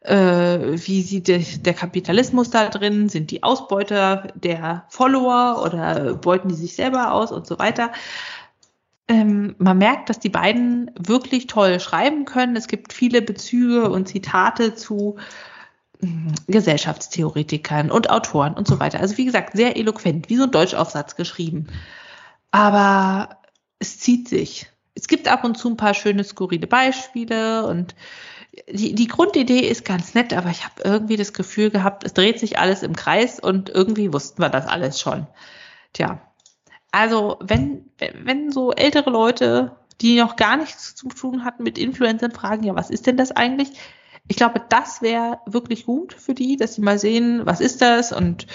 äh, wie sieht der, der Kapitalismus da drin? Sind die Ausbeuter der Follower oder beuten die sich selber aus und so weiter? ähm, man merkt, dass die beiden wirklich toll schreiben können. Es gibt viele Bezüge und Zitate zu Gesellschaftstheoretikern und Autoren und so weiter. Also wie gesagt, sehr eloquent, wie so ein Deutschaufsatz geschrieben. Aber es zieht sich. Es gibt ab und zu ein paar schöne, skurrile Beispiele und die, die Grundidee ist ganz nett, aber ich habe irgendwie das Gefühl gehabt, es dreht sich alles im Kreis und irgendwie wussten wir das alles schon. Tja, also wenn, wenn so ältere Leute, die noch gar nichts zu tun hatten mit Influencern, fragen, ja, was ist denn das eigentlich? Ich glaube, das wäre wirklich gut für die, dass sie mal sehen, was ist das und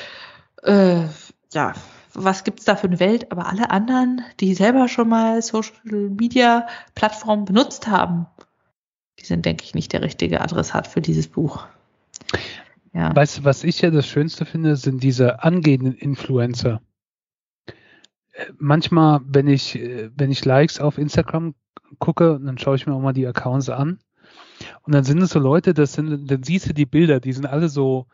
äh, ja, was gibt's da für eine Welt? Aber alle anderen, die selber schon mal Social Media Plattformen benutzt haben, die sind, denke ich, nicht der richtige Adressat für dieses Buch. Ja. Weißt du, was ich ja das Schönste finde, sind diese angehenden Influencer manchmal, wenn ich, wenn ich Likes auf Instagram gucke, dann schaue ich mir auch mal die Accounts an. Und dann sind es so Leute, das sind, dann siehst du die Bilder, die sind alle so,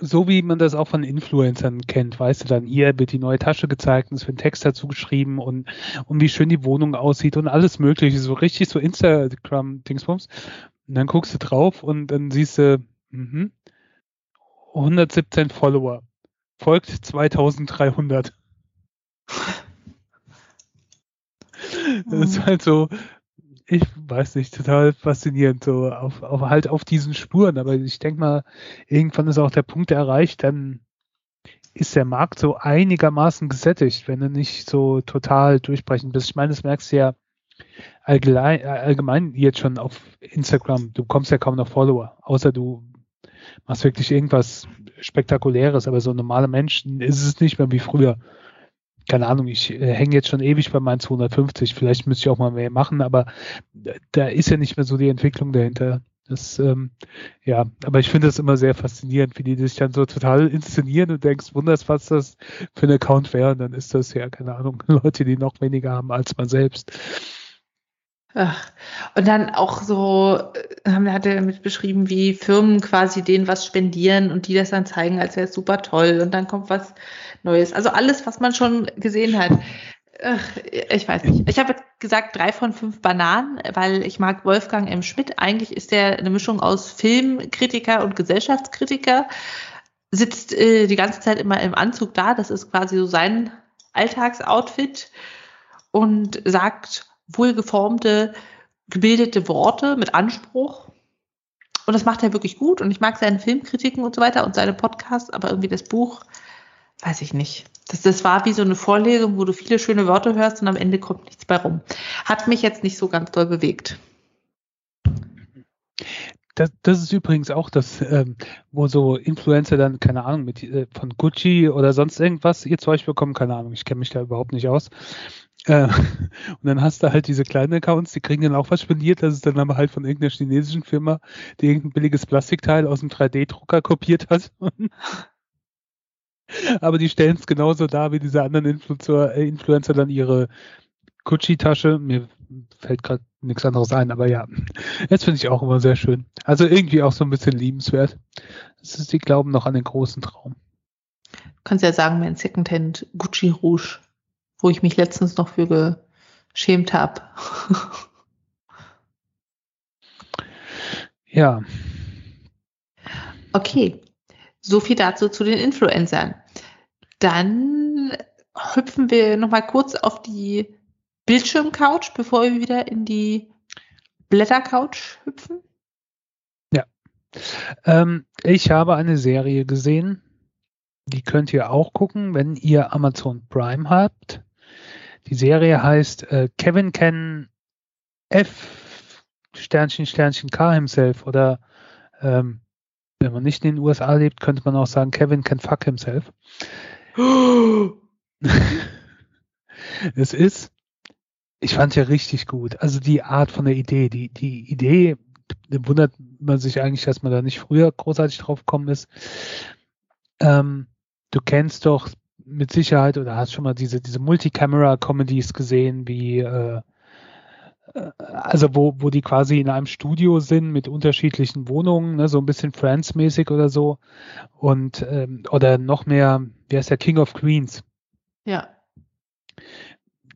so wie man das auch von Influencern kennt, weißt du, dann hier wird die neue Tasche gezeigt und es wird ein Text dazu geschrieben und, und wie schön die Wohnung aussieht und alles mögliche, so richtig so Instagram-Dingsbums. Und dann guckst du drauf und dann siehst du, mh, 117 Follower, folgt 2300. Das ist halt so, ich weiß nicht, total faszinierend, so auf, auf halt auf diesen Spuren. Aber ich denke mal, irgendwann ist auch der Punkt erreicht, dann ist der Markt so einigermaßen gesättigt, wenn du nicht so total durchbrechen bist. Ich meine, das merkst du ja allgemein, allgemein jetzt schon auf Instagram. Du bekommst ja kaum noch Follower, außer du machst wirklich irgendwas Spektakuläres. Aber so normale Menschen ist es nicht mehr wie früher keine Ahnung, ich äh, hänge jetzt schon ewig bei meinen 250, vielleicht müsste ich auch mal mehr machen, aber da ist ja nicht mehr so die Entwicklung dahinter. Das, ähm, ja, aber ich finde das immer sehr faszinierend, wie die sich dann so total inszenieren und denkst, wunderst, was das für ein Account wäre. Und dann ist das ja, keine Ahnung, Leute, die noch weniger haben als man selbst. Ach, und dann auch so, äh, haben, hat er mit beschrieben, wie Firmen quasi denen was spendieren und die das dann zeigen, als wäre es super toll und dann kommt was Neues. Also alles, was man schon gesehen hat. Ach, ich weiß nicht. Ich habe gesagt drei von fünf Bananen, weil ich mag Wolfgang M. Schmidt. Eigentlich ist der eine Mischung aus Filmkritiker und Gesellschaftskritiker. Sitzt äh, die ganze Zeit immer im Anzug da. Das ist quasi so sein Alltagsoutfit und sagt wohlgeformte, gebildete Worte mit Anspruch. Und das macht er wirklich gut. Und ich mag seine Filmkritiken und so weiter und seine Podcasts, aber irgendwie das Buch weiß ich nicht. Das, das war wie so eine Vorlesung, wo du viele schöne Wörter hörst und am Ende kommt nichts bei rum. Hat mich jetzt nicht so ganz doll bewegt. Das, das ist übrigens auch das, ähm, wo so Influencer dann, keine Ahnung, mit äh, von Gucci oder sonst irgendwas ihr Zeug bekommen, keine Ahnung, ich kenne mich da überhaupt nicht aus. Äh, und dann hast du halt diese kleinen Accounts, die kriegen dann auch was spendiert, das ist dann aber halt von irgendeiner chinesischen Firma, die irgendein billiges Plastikteil aus dem 3D-Drucker kopiert hat. aber die stellen es genauso dar, wie diese anderen Influencer, äh, Influencer dann ihre Gucci-Tasche. Mir fällt gerade nichts anderes ein, aber ja, das finde ich auch immer sehr schön. Also irgendwie auch so ein bisschen liebenswert. Das ist, die glauben noch an den großen Traum. Du kannst ja sagen, mein Secondhand Gucci Rouge, wo ich mich letztens noch für geschämt habe. ja. Okay, so viel dazu zu den Influencern. Dann hüpfen wir nochmal kurz auf die Bildschirmcouch, bevor wir wieder in die Blättercouch hüpfen. Ja. Ähm, ich habe eine Serie gesehen, die könnt ihr auch gucken, wenn ihr Amazon Prime habt. Die Serie heißt äh, Kevin Can F Sternchen Sternchen K himself oder ähm, wenn man nicht in den USA lebt, könnte man auch sagen Kevin can fuck himself. es ist, ich fand ja richtig gut. Also die Art von der Idee, die, die Idee, wundert man sich eigentlich, dass man da nicht früher großartig drauf gekommen ist. Ähm, du kennst doch mit Sicherheit oder hast schon mal diese, diese Multicamera-Comedies gesehen, wie äh, äh, also wo, wo die quasi in einem Studio sind mit unterschiedlichen Wohnungen, ne, so ein bisschen Friends-mäßig oder so. Und ähm, oder noch mehr, wie heißt der King of Queens? Ja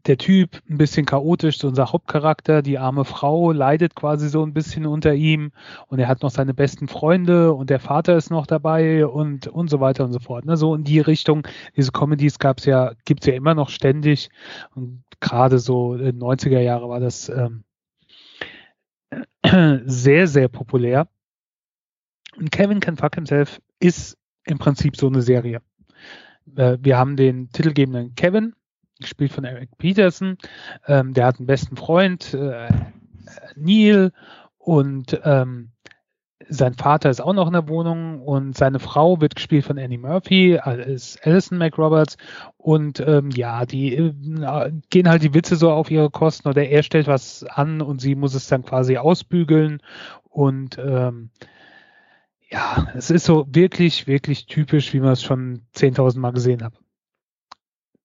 der Typ ein bisschen chaotisch, so unser Hauptcharakter, die arme Frau leidet quasi so ein bisschen unter ihm und er hat noch seine besten Freunde und der Vater ist noch dabei und und so weiter und so fort. Ne? So in die Richtung, diese Comedies gab es ja, gibt's ja immer noch ständig und gerade so in 90er Jahre war das ähm, sehr, sehr populär. Und Kevin Can Fuck Himself ist im Prinzip so eine Serie. Äh, wir haben den titelgebenden Kevin, gespielt von Eric Peterson. Ähm, der hat einen besten Freund, äh, Neil, und ähm, sein Vater ist auch noch in der Wohnung. Und seine Frau wird gespielt von Annie Murphy, ist Alison McRoberts. Und ähm, ja, die äh, gehen halt die Witze so auf ihre Kosten. Oder er stellt was an und sie muss es dann quasi ausbügeln. Und ähm, ja, es ist so wirklich, wirklich typisch, wie man es schon 10.000 Mal gesehen hat.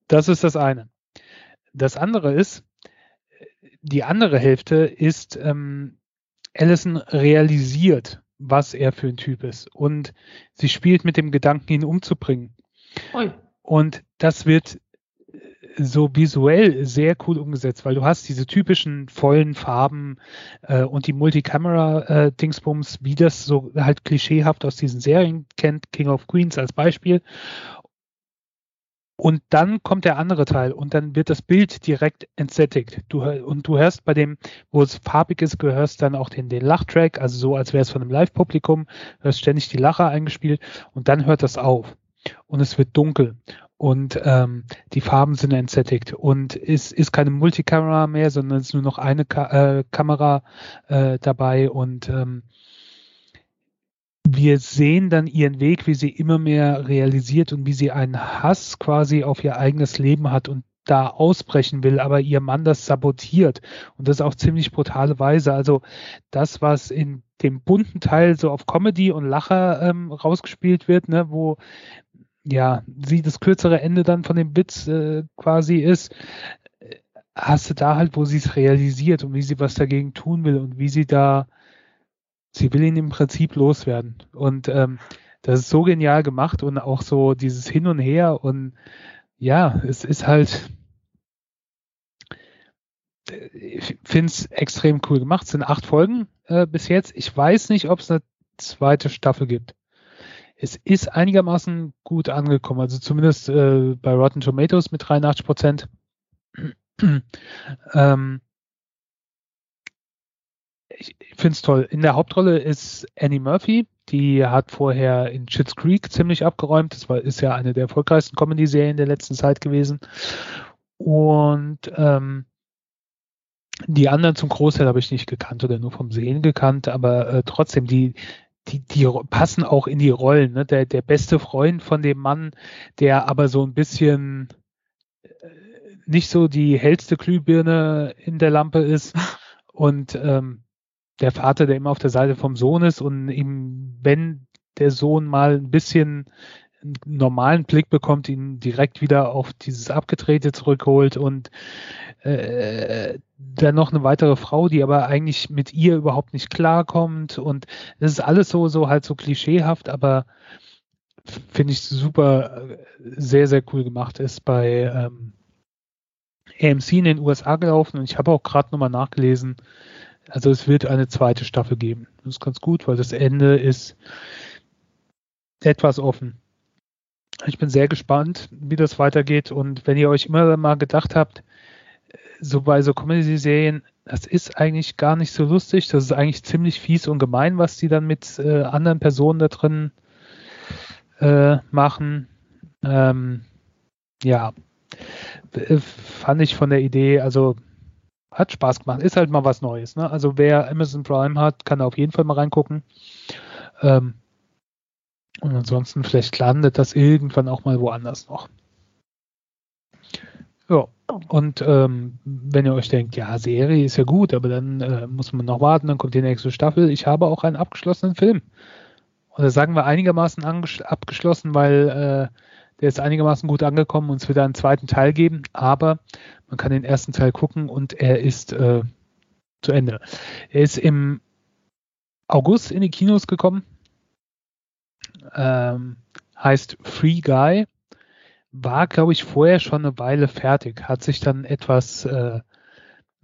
Das ist das eine. Das andere ist, die andere Hälfte ist, ähm, Allison realisiert, was er für ein Typ ist. Und sie spielt mit dem Gedanken, ihn umzubringen. Ui. Und das wird so visuell sehr cool umgesetzt, weil du hast diese typischen vollen Farben äh, und die Multicamera-Dingsbums, äh, wie das so halt klischeehaft aus diesen Serien kennt, King of Queens als Beispiel. Und dann kommt der andere Teil und dann wird das Bild direkt entsättigt. Du, und du hörst bei dem, wo es farbig ist, du hörst dann auch den, den Lachtrack, also so, als wäre es von einem Live-Publikum, hörst ständig die Lacher eingespielt und dann hört das auf. Und es wird dunkel und ähm, die Farben sind entsättigt und es ist keine Multikamera mehr, sondern es ist nur noch eine Ka äh, Kamera äh, dabei und ähm, wir sehen dann ihren Weg, wie sie immer mehr realisiert und wie sie einen Hass quasi auf ihr eigenes Leben hat und da ausbrechen will, aber ihr Mann das sabotiert. Und das auf ziemlich brutale Weise. Also das, was in dem bunten Teil so auf Comedy und Lacher ähm, rausgespielt wird, ne, wo ja sie das kürzere Ende dann von dem Witz äh, quasi ist, äh, hast du da halt, wo sie es realisiert und wie sie was dagegen tun will und wie sie da sie will ihn im Prinzip loswerden. Und ähm, das ist so genial gemacht und auch so dieses Hin und Her und ja, es ist halt, ich finde es extrem cool gemacht. Es sind acht Folgen äh, bis jetzt. Ich weiß nicht, ob es eine zweite Staffel gibt. Es ist einigermaßen gut angekommen, also zumindest äh, bei Rotten Tomatoes mit 83 Prozent. ähm, ich finde es toll. In der Hauptrolle ist Annie Murphy. Die hat vorher in Schitt's Creek ziemlich abgeräumt. Das war, ist ja eine der erfolgreichsten Comedy-Serien der letzten Zeit gewesen. Und ähm, die anderen zum Großteil habe ich nicht gekannt oder nur vom Sehen gekannt, aber äh, trotzdem, die, die, die passen auch in die Rollen. Ne? Der, der beste Freund von dem Mann, der aber so ein bisschen äh, nicht so die hellste Glühbirne in der Lampe ist. Und ähm, der Vater, der immer auf der Seite vom Sohn ist und ihm, wenn der Sohn mal ein bisschen einen normalen Blick bekommt, ihn direkt wieder auf dieses Abgedrehte zurückholt und äh, dann noch eine weitere Frau, die aber eigentlich mit ihr überhaupt nicht klarkommt und das ist alles so, so halt so klischeehaft, aber finde ich super, sehr, sehr cool gemacht ist bei ähm, AMC in den USA gelaufen und ich habe auch gerade nochmal nachgelesen, also es wird eine zweite Staffel geben. Das ist ganz gut, weil das Ende ist etwas offen. Ich bin sehr gespannt, wie das weitergeht. Und wenn ihr euch immer mal gedacht habt, so bei so Comedy-Serien, das ist eigentlich gar nicht so lustig, das ist eigentlich ziemlich fies und gemein, was die dann mit äh, anderen Personen da drin äh, machen. Ähm, ja, äh, fand ich von der Idee, also hat Spaß gemacht. Ist halt mal was Neues. Ne? Also wer Amazon Prime hat, kann da auf jeden Fall mal reingucken. Ähm, und ansonsten vielleicht landet das irgendwann auch mal woanders noch. Ja, und ähm, wenn ihr euch denkt, ja, Serie ist ja gut, aber dann äh, muss man noch warten, dann kommt die nächste Staffel. Ich habe auch einen abgeschlossenen Film. Oder sagen wir einigermaßen abgeschlossen, weil äh, der ist einigermaßen gut angekommen und es wird einen zweiten Teil geben, aber man kann den ersten Teil gucken und er ist äh, zu Ende. Er ist im August in die Kinos gekommen ähm, heißt Free Guy, war, glaube ich, vorher schon eine Weile fertig, hat sich dann etwas äh,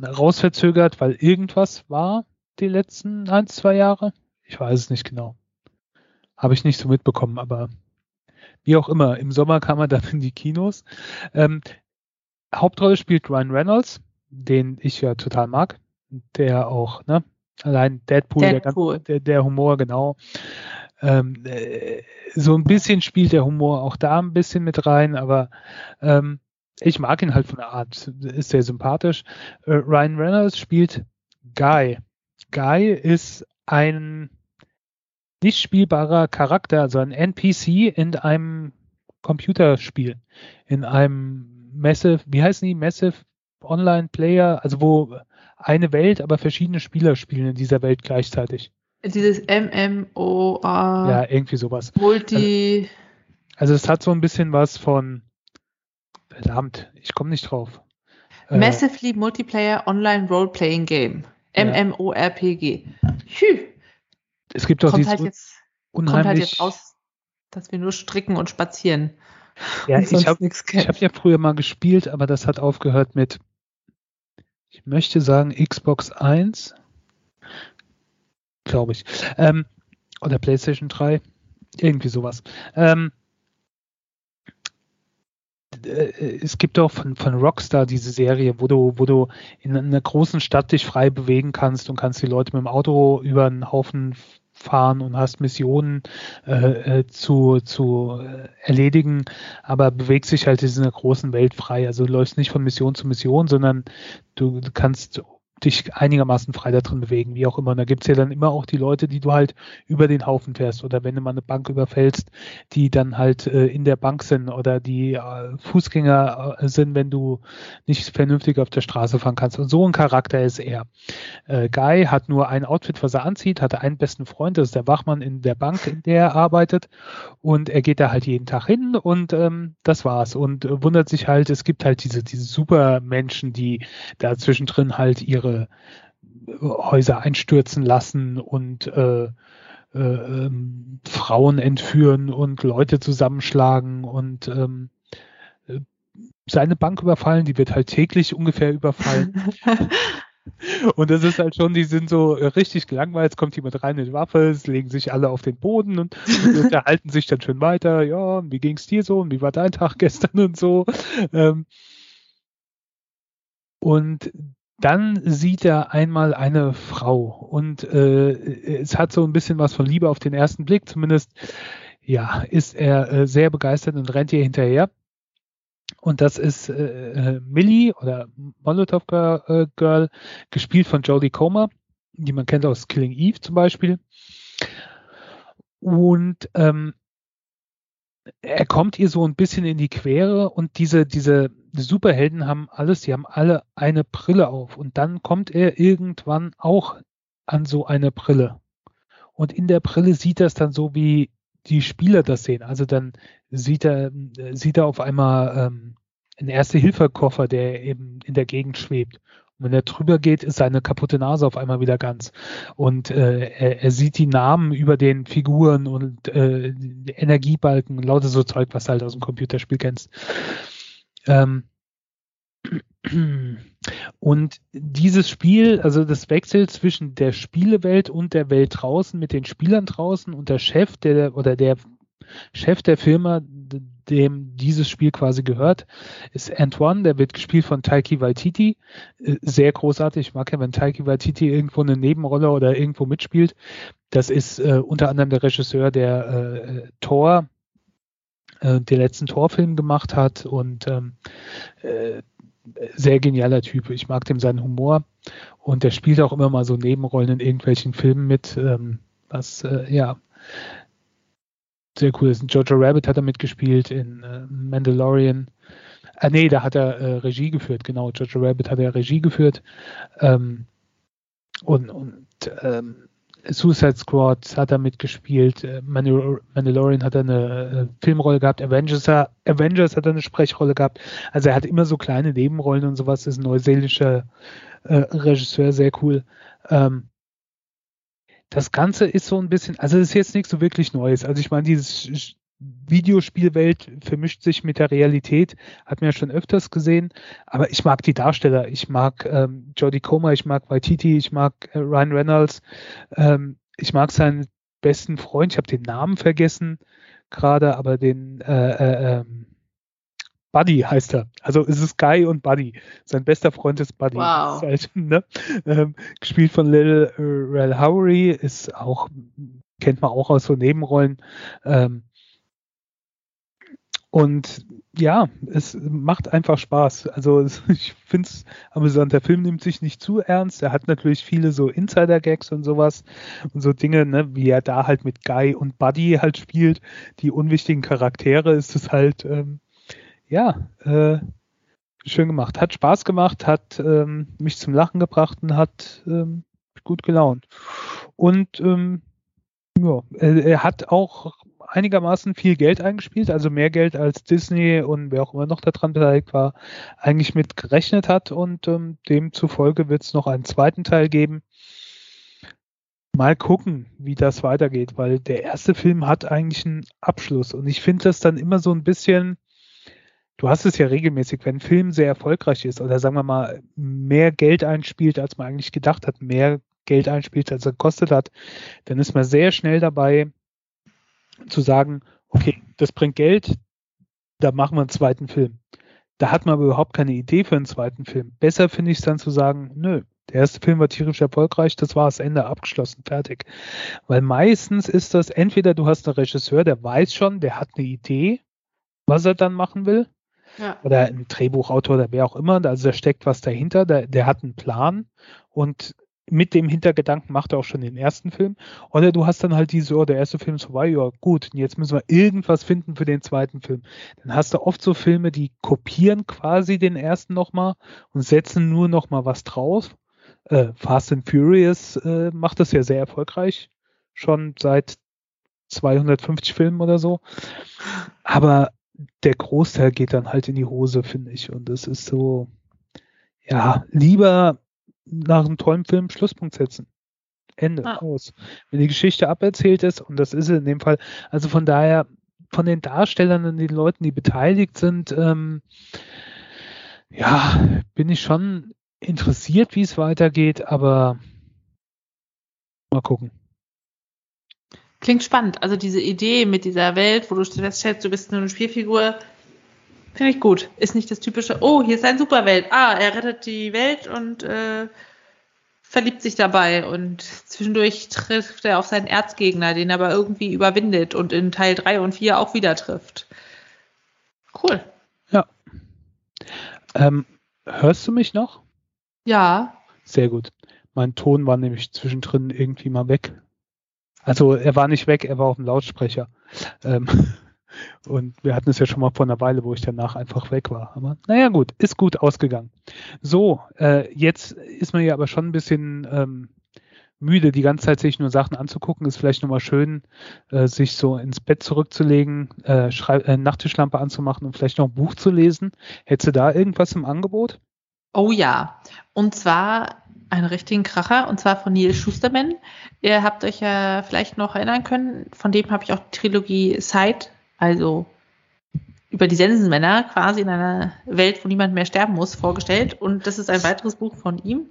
rausverzögert, weil irgendwas war die letzten ein, zwei Jahre. Ich weiß es nicht genau. Habe ich nicht so mitbekommen, aber wie auch immer, im Sommer kam er dann in die Kinos. Ähm, Hauptrolle spielt Ryan Reynolds, den ich ja total mag, der auch, ne, allein Deadpool, Deadpool. Der, der, der Humor, genau. Ähm, äh, so ein bisschen spielt der Humor auch da ein bisschen mit rein, aber ähm, ich mag ihn halt von der Art, ist sehr sympathisch. Äh, Ryan Reynolds spielt Guy. Guy ist ein nicht spielbarer Charakter, also ein NPC in einem Computerspiel, in einem Massive, wie heißen die? Massive Online Player, also wo eine Welt, aber verschiedene Spieler spielen in dieser Welt gleichzeitig. Dieses MMO. Ja, irgendwie sowas. Multi. Also, also, es hat so ein bisschen was von. Verdammt, ich komme nicht drauf. Äh, Massively Multiplayer Online Role-Playing Game. MMORPG. Hü. Es gibt auch kommt dieses halt jetzt, unheimlich... Kommt halt jetzt raus, dass wir nur stricken und spazieren. Ja, ich habe hab ja früher mal gespielt, aber das hat aufgehört mit, ich möchte sagen, Xbox 1 glaube ich. Ähm, oder PlayStation 3. Irgendwie sowas. Ähm, äh, es gibt auch von, von Rockstar diese Serie, wo du, wo du in einer großen Stadt dich frei bewegen kannst und kannst die Leute mit dem Auto über einen Haufen fahren und hast Missionen äh, äh zu, zu äh, erledigen, aber bewegst dich halt in dieser großen Welt frei. Also du läufst nicht von Mission zu Mission, sondern du kannst dich einigermaßen frei da drin bewegen, wie auch immer. Und da gibt's ja dann immer auch die Leute, die du halt über den Haufen fährst oder wenn du mal eine Bank überfällst, die dann halt äh, in der Bank sind oder die äh, Fußgänger äh, sind, wenn du nicht vernünftig auf der Straße fahren kannst. Und so ein Charakter ist er. Äh, Guy hat nur ein Outfit, was er anzieht, hatte einen besten Freund, das ist der Wachmann in der Bank, in der er arbeitet und er geht da halt jeden Tag hin und ähm, das war's und äh, wundert sich halt, es gibt halt diese, diese Supermenschen, die da zwischendrin halt ihre ihre Häuser einstürzen lassen und äh, äh, ähm, Frauen entführen und Leute zusammenschlagen und ähm, äh, seine Bank überfallen, die wird halt täglich ungefähr überfallen. und das ist halt schon, die sind so richtig gelangweilt, es kommt jemand rein mit Waffe, es legen sich alle auf den Boden und, und unterhalten sich dann schön weiter, ja, wie ging's dir so und wie war dein Tag gestern und so. Ähm, und dann sieht er einmal eine Frau und äh, es hat so ein bisschen was von Liebe auf den ersten Blick. Zumindest ja, ist er äh, sehr begeistert und rennt ihr hinterher. Und das ist äh, äh Millie oder Molotov äh, Girl, gespielt von Jodie Comer, die man kennt aus Killing Eve zum Beispiel. Und ähm, er kommt ihr so ein bisschen in die Quere und diese, diese Superhelden haben alles, die haben alle eine Brille auf und dann kommt er irgendwann auch an so eine Brille. Und in der Brille sieht das dann so wie die Spieler das sehen. Also dann sieht er, sieht er auf einmal ähm, einen Erste-Hilfe-Koffer, der eben in der Gegend schwebt. Und wenn er drüber geht, ist seine kaputte Nase auf einmal wieder ganz. Und äh, er, er sieht die Namen über den Figuren und äh, Energiebalken lauter so Zeug, was du halt aus dem Computerspiel kennst. Ähm, und dieses Spiel, also das Wechsel zwischen der Spielewelt und der Welt draußen mit den Spielern draußen und der Chef, der oder der Chef der Firma, dem dieses Spiel quasi gehört, ist Antoine, der wird gespielt von Taiki Waititi. Äh, sehr großartig. Ich mag ja, wenn Taiki Waititi irgendwo eine Nebenrolle oder irgendwo mitspielt. Das ist äh, unter anderem der Regisseur, der äh, Thor, äh, den letzten Torfilm gemacht hat und ähm, äh, sehr genialer Typ. Ich mag dem seinen Humor und der spielt auch immer mal so Nebenrollen in irgendwelchen Filmen mit, ähm, was äh, ja sehr cool ist. In Jojo Rabbit hat er mitgespielt, in äh, Mandalorian. Ah nee, da hat er äh, Regie geführt, genau. Jojo Rabbit hat er Regie geführt. Ähm, und und ähm, Suicide Squad hat er mitgespielt, äh, Mandalorian hat er eine äh, Filmrolle gehabt, Avengers, Avengers hat er eine Sprechrolle gehabt. Also er hat immer so kleine Nebenrollen und sowas, ist ein neuseelischer äh, Regisseur, sehr cool. Ähm, das Ganze ist so ein bisschen, also es ist jetzt nichts so wirklich Neues. Also ich meine, dieses Videospielwelt vermischt sich mit der Realität, hat man ja schon öfters gesehen, aber ich mag die Darsteller, ich mag ähm, Jodie Comer, ich mag Waititi, ich mag äh, Ryan Reynolds, ähm, ich mag seinen besten Freund, ich habe den Namen vergessen gerade, aber den äh, äh, ähm, Buddy heißt er. Also es ist Guy und Buddy. Sein bester Freund ist Buddy. Wow. Ist halt, ne? ähm, gespielt von Lil Rel Howery, ist auch, kennt man auch aus so Nebenrollen. Ähm, und ja, es macht einfach Spaß. Also ich finde es amüsant. Der Film nimmt sich nicht zu ernst. Er hat natürlich viele so Insider-Gags und sowas und so Dinge, ne, wie er da halt mit Guy und Buddy halt spielt. Die unwichtigen Charaktere ist es halt, ähm, ja, äh, schön gemacht. Hat Spaß gemacht, hat ähm, mich zum Lachen gebracht und hat ähm, gut gelaunt. Und ähm, ja, er, er hat auch einigermaßen viel Geld eingespielt, also mehr Geld als Disney und wer auch immer noch daran beteiligt war, eigentlich mit gerechnet hat und ähm, demzufolge wird es noch einen zweiten Teil geben. Mal gucken, wie das weitergeht, weil der erste Film hat eigentlich einen Abschluss und ich finde das dann immer so ein bisschen, du hast es ja regelmäßig, wenn ein Film sehr erfolgreich ist oder sagen wir mal mehr Geld einspielt, als man eigentlich gedacht hat, mehr Geld einspielt, als er gekostet hat, dann ist man sehr schnell dabei, zu sagen, okay, das bringt Geld, da machen wir einen zweiten Film. Da hat man aber überhaupt keine Idee für einen zweiten Film. Besser finde ich es dann zu sagen, nö, der erste Film war tierisch erfolgreich, das war das Ende abgeschlossen, fertig. Weil meistens ist das entweder du hast einen Regisseur, der weiß schon, der hat eine Idee, was er dann machen will. Ja. Oder ein Drehbuchautor oder wer auch immer, also da steckt was dahinter, der, der hat einen Plan und mit dem Hintergedanken macht er auch schon den ersten Film. Oder du hast dann halt diese, oh, der erste Film ist vorbei, ja gut, jetzt müssen wir irgendwas finden für den zweiten Film. Dann hast du oft so Filme, die kopieren quasi den ersten nochmal und setzen nur nochmal was drauf. Äh, Fast and Furious äh, macht das ja sehr erfolgreich, schon seit 250 Filmen oder so. Aber der Großteil geht dann halt in die Hose, finde ich. Und das ist so, ja, lieber nach einem tollen Film Schlusspunkt setzen. Ende, ah. aus. Wenn die Geschichte aberzählt ist, und das ist es in dem Fall, also von daher, von den Darstellern und den Leuten, die beteiligt sind, ähm, ja, bin ich schon interessiert, wie es weitergeht, aber mal gucken. Klingt spannend. Also diese Idee mit dieser Welt, wo du feststellst, du bist nur eine Spielfigur, Finde ich gut. Ist nicht das typische, oh, hier ist ein Superwelt. Ah, er rettet die Welt und äh, verliebt sich dabei. Und zwischendurch trifft er auf seinen Erzgegner, den er aber irgendwie überwindet und in Teil 3 und 4 auch wieder trifft. Cool. Ja. Ähm, hörst du mich noch? Ja. Sehr gut. Mein Ton war nämlich zwischendrin irgendwie mal weg. Also er war nicht weg, er war auf dem Lautsprecher. Ähm, Und wir hatten es ja schon mal vor einer Weile, wo ich danach einfach weg war. Aber naja, gut, ist gut ausgegangen. So, äh, jetzt ist man ja aber schon ein bisschen ähm, müde, die ganze Zeit sich nur Sachen anzugucken, ist vielleicht nochmal schön, äh, sich so ins Bett zurückzulegen, äh, äh, Nachttischlampe anzumachen und vielleicht noch ein Buch zu lesen. Hättest du da irgendwas im Angebot? Oh ja, und zwar einen richtigen Kracher, und zwar von Neil Schusterman. Ihr habt euch ja vielleicht noch erinnern können, von dem habe ich auch die Trilogie Sight, also über die Sensenmänner quasi in einer Welt, wo niemand mehr sterben muss, vorgestellt. Und das ist ein weiteres Buch von ihm.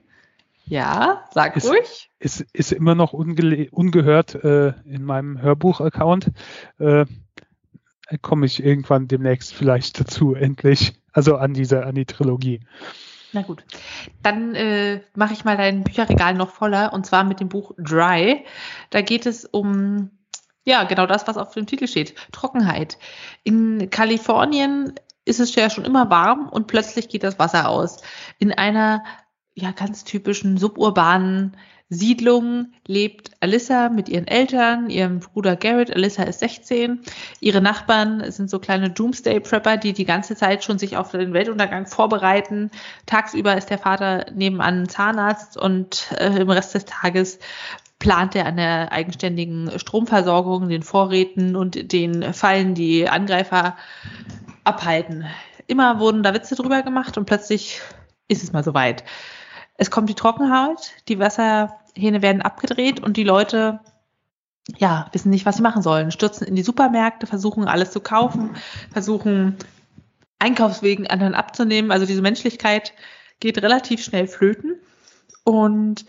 Ja, sag ist, ruhig. Ist, ist immer noch ungehört äh, in meinem Hörbuch-Account. Äh, Komme ich irgendwann demnächst vielleicht dazu, endlich. Also an diese, an die Trilogie. Na gut. Dann äh, mache ich mal dein Bücherregal noch voller und zwar mit dem Buch Dry. Da geht es um ja, genau das, was auf dem Titel steht. Trockenheit. In Kalifornien ist es ja schon immer warm und plötzlich geht das Wasser aus. In einer ja ganz typischen suburbanen Siedlung lebt Alyssa mit ihren Eltern, ihrem Bruder Garrett. Alyssa ist 16. Ihre Nachbarn sind so kleine Doomsday-Prepper, die die ganze Zeit schon sich auf den Weltuntergang vorbereiten. Tagsüber ist der Vater nebenan Zahnarzt und äh, im Rest des Tages plant er an der eigenständigen Stromversorgung, den Vorräten und den Fallen, die Angreifer abhalten. Immer wurden da Witze drüber gemacht und plötzlich ist es mal soweit. Es kommt die Trockenheit, die Wasserhähne werden abgedreht und die Leute ja, wissen nicht, was sie machen sollen. Stürzen in die Supermärkte, versuchen alles zu kaufen, versuchen Einkaufswegen anderen abzunehmen. Also diese Menschlichkeit geht relativ schnell flöten. Und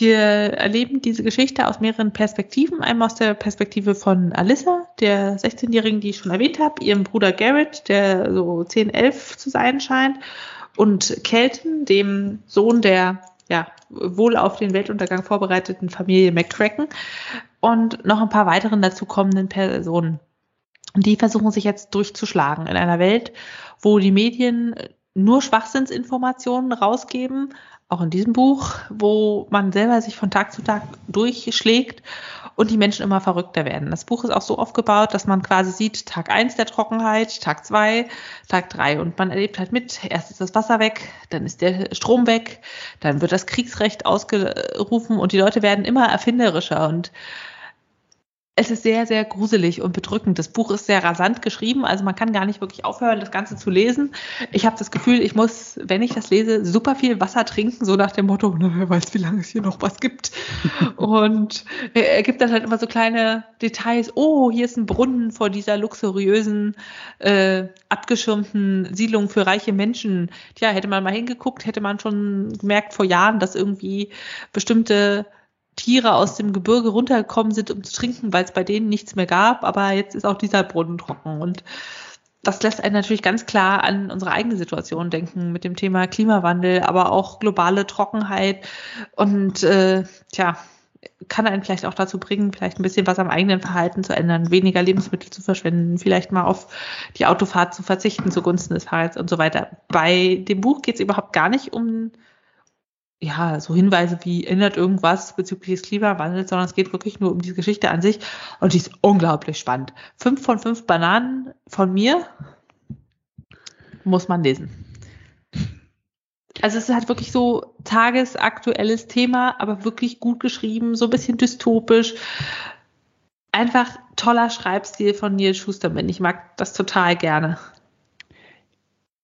wir erleben diese Geschichte aus mehreren Perspektiven. Einmal aus der Perspektive von Alyssa, der 16-Jährigen, die ich schon erwähnt habe, ihrem Bruder Garrett, der so 10, 11 zu sein scheint, und Kelton, dem Sohn der ja, wohl auf den Weltuntergang vorbereiteten Familie McCracken und noch ein paar weiteren dazukommenden Personen. Und die versuchen sich jetzt durchzuschlagen in einer Welt, wo die Medien nur Schwachsinnsinformationen rausgeben auch in diesem Buch, wo man selber sich von Tag zu Tag durchschlägt und die Menschen immer verrückter werden. Das Buch ist auch so aufgebaut, dass man quasi sieht, Tag eins der Trockenheit, Tag zwei, Tag drei und man erlebt halt mit, erst ist das Wasser weg, dann ist der Strom weg, dann wird das Kriegsrecht ausgerufen und die Leute werden immer erfinderischer und es ist sehr, sehr gruselig und bedrückend. Das Buch ist sehr rasant geschrieben, also man kann gar nicht wirklich aufhören, das Ganze zu lesen. Ich habe das Gefühl, ich muss, wenn ich das lese, super viel Wasser trinken, so nach dem Motto, na, wer weiß, wie lange es hier noch was gibt. und er gibt dann halt immer so kleine Details. Oh, hier ist ein Brunnen vor dieser luxuriösen, äh, abgeschirmten Siedlung für reiche Menschen. Tja, hätte man mal hingeguckt, hätte man schon gemerkt vor Jahren, dass irgendwie bestimmte Tiere aus dem Gebirge runtergekommen sind, um zu trinken, weil es bei denen nichts mehr gab. Aber jetzt ist auch dieser Brunnen trocken. Und das lässt einen natürlich ganz klar an unsere eigene Situation denken mit dem Thema Klimawandel, aber auch globale Trockenheit. Und äh, tja, kann einen vielleicht auch dazu bringen, vielleicht ein bisschen was am eigenen Verhalten zu ändern, weniger Lebensmittel zu verschwenden, vielleicht mal auf die Autofahrt zu verzichten zugunsten des Fahrrads und so weiter. Bei dem Buch geht es überhaupt gar nicht um ja, so Hinweise wie ändert irgendwas bezüglich des Klimawandels, sondern es geht wirklich nur um die Geschichte an sich und die ist unglaublich spannend. Fünf von fünf Bananen von mir muss man lesen. Also es ist halt wirklich so tagesaktuelles Thema, aber wirklich gut geschrieben, so ein bisschen dystopisch. Einfach toller Schreibstil von Neil Schusterman. Ich mag das total gerne.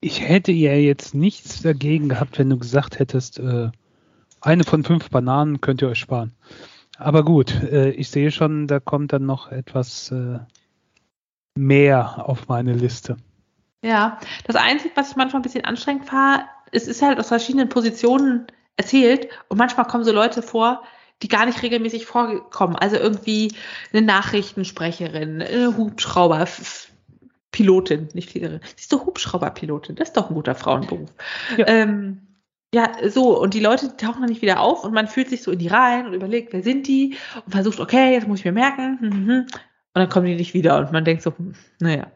Ich hätte ja jetzt nichts dagegen gehabt, wenn du gesagt hättest, äh, eine von fünf Bananen könnt ihr euch sparen. Aber gut, äh, ich sehe schon, da kommt dann noch etwas äh, mehr auf meine Liste. Ja, das Einzige, was ich manchmal ein bisschen anstrengend war, es ist halt aus verschiedenen Positionen erzählt und manchmal kommen so Leute vor, die gar nicht regelmäßig vorkommen. Also irgendwie eine Nachrichtensprecherin, eine Hubschrauberpilotin, nicht Fliegerin. Siehst du, Hubschrauberpilotin, das ist doch ein guter Frauenberuf. Ja. Ähm, ja, so, und die Leute tauchen dann nicht wieder auf und man fühlt sich so in die Reihen und überlegt, wer sind die und versucht, okay, jetzt muss ich mir merken, hm, hm, hm. und dann kommen die nicht wieder und man denkt so, naja,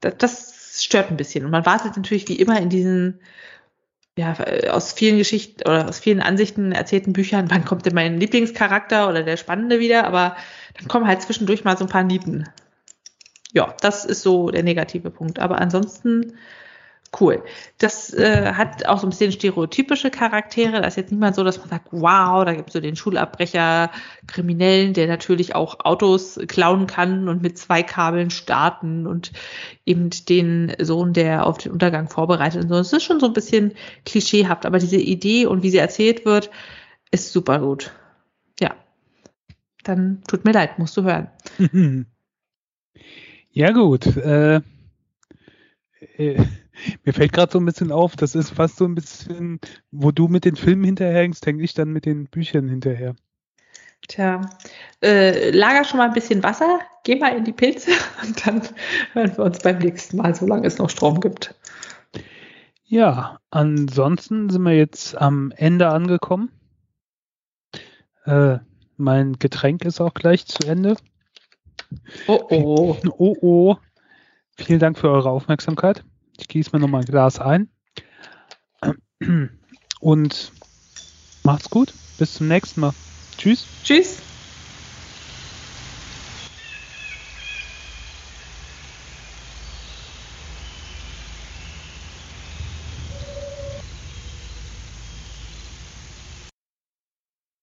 das, das stört ein bisschen. Und man wartet natürlich wie immer in diesen, ja, aus vielen Geschichten oder aus vielen Ansichten erzählten Büchern, wann kommt denn mein Lieblingscharakter oder der Spannende wieder, aber dann kommen halt zwischendurch mal so ein paar Nieten. Ja, das ist so der negative Punkt. Aber ansonsten cool. Das äh, hat auch so ein bisschen stereotypische Charaktere. Da ist jetzt niemand so, dass man sagt, wow, da gibt es so den Schulabbrecher, Kriminellen, der natürlich auch Autos klauen kann und mit zwei Kabeln starten und eben den Sohn, der auf den Untergang vorbereitet und so. Es ist schon so ein bisschen klischeehaft, aber diese Idee und wie sie erzählt wird, ist super gut. Ja. Dann tut mir leid, musst du hören. Ja, gut. Äh, äh, mir fällt gerade so ein bisschen auf, das ist fast so ein bisschen, wo du mit den Filmen hinterherhängst, hänge ich dann mit den Büchern hinterher. Tja, äh, lager schon mal ein bisschen Wasser, geh mal in die Pilze und dann hören wir uns beim nächsten Mal, solange es noch Strom gibt. Ja, ansonsten sind wir jetzt am Ende angekommen. Äh, mein Getränk ist auch gleich zu Ende. Oh oh. Oh oh. Vielen Dank für eure Aufmerksamkeit. Ich gieße mir nochmal ein Glas ein. Und macht's gut. Bis zum nächsten Mal. Tschüss. Tschüss.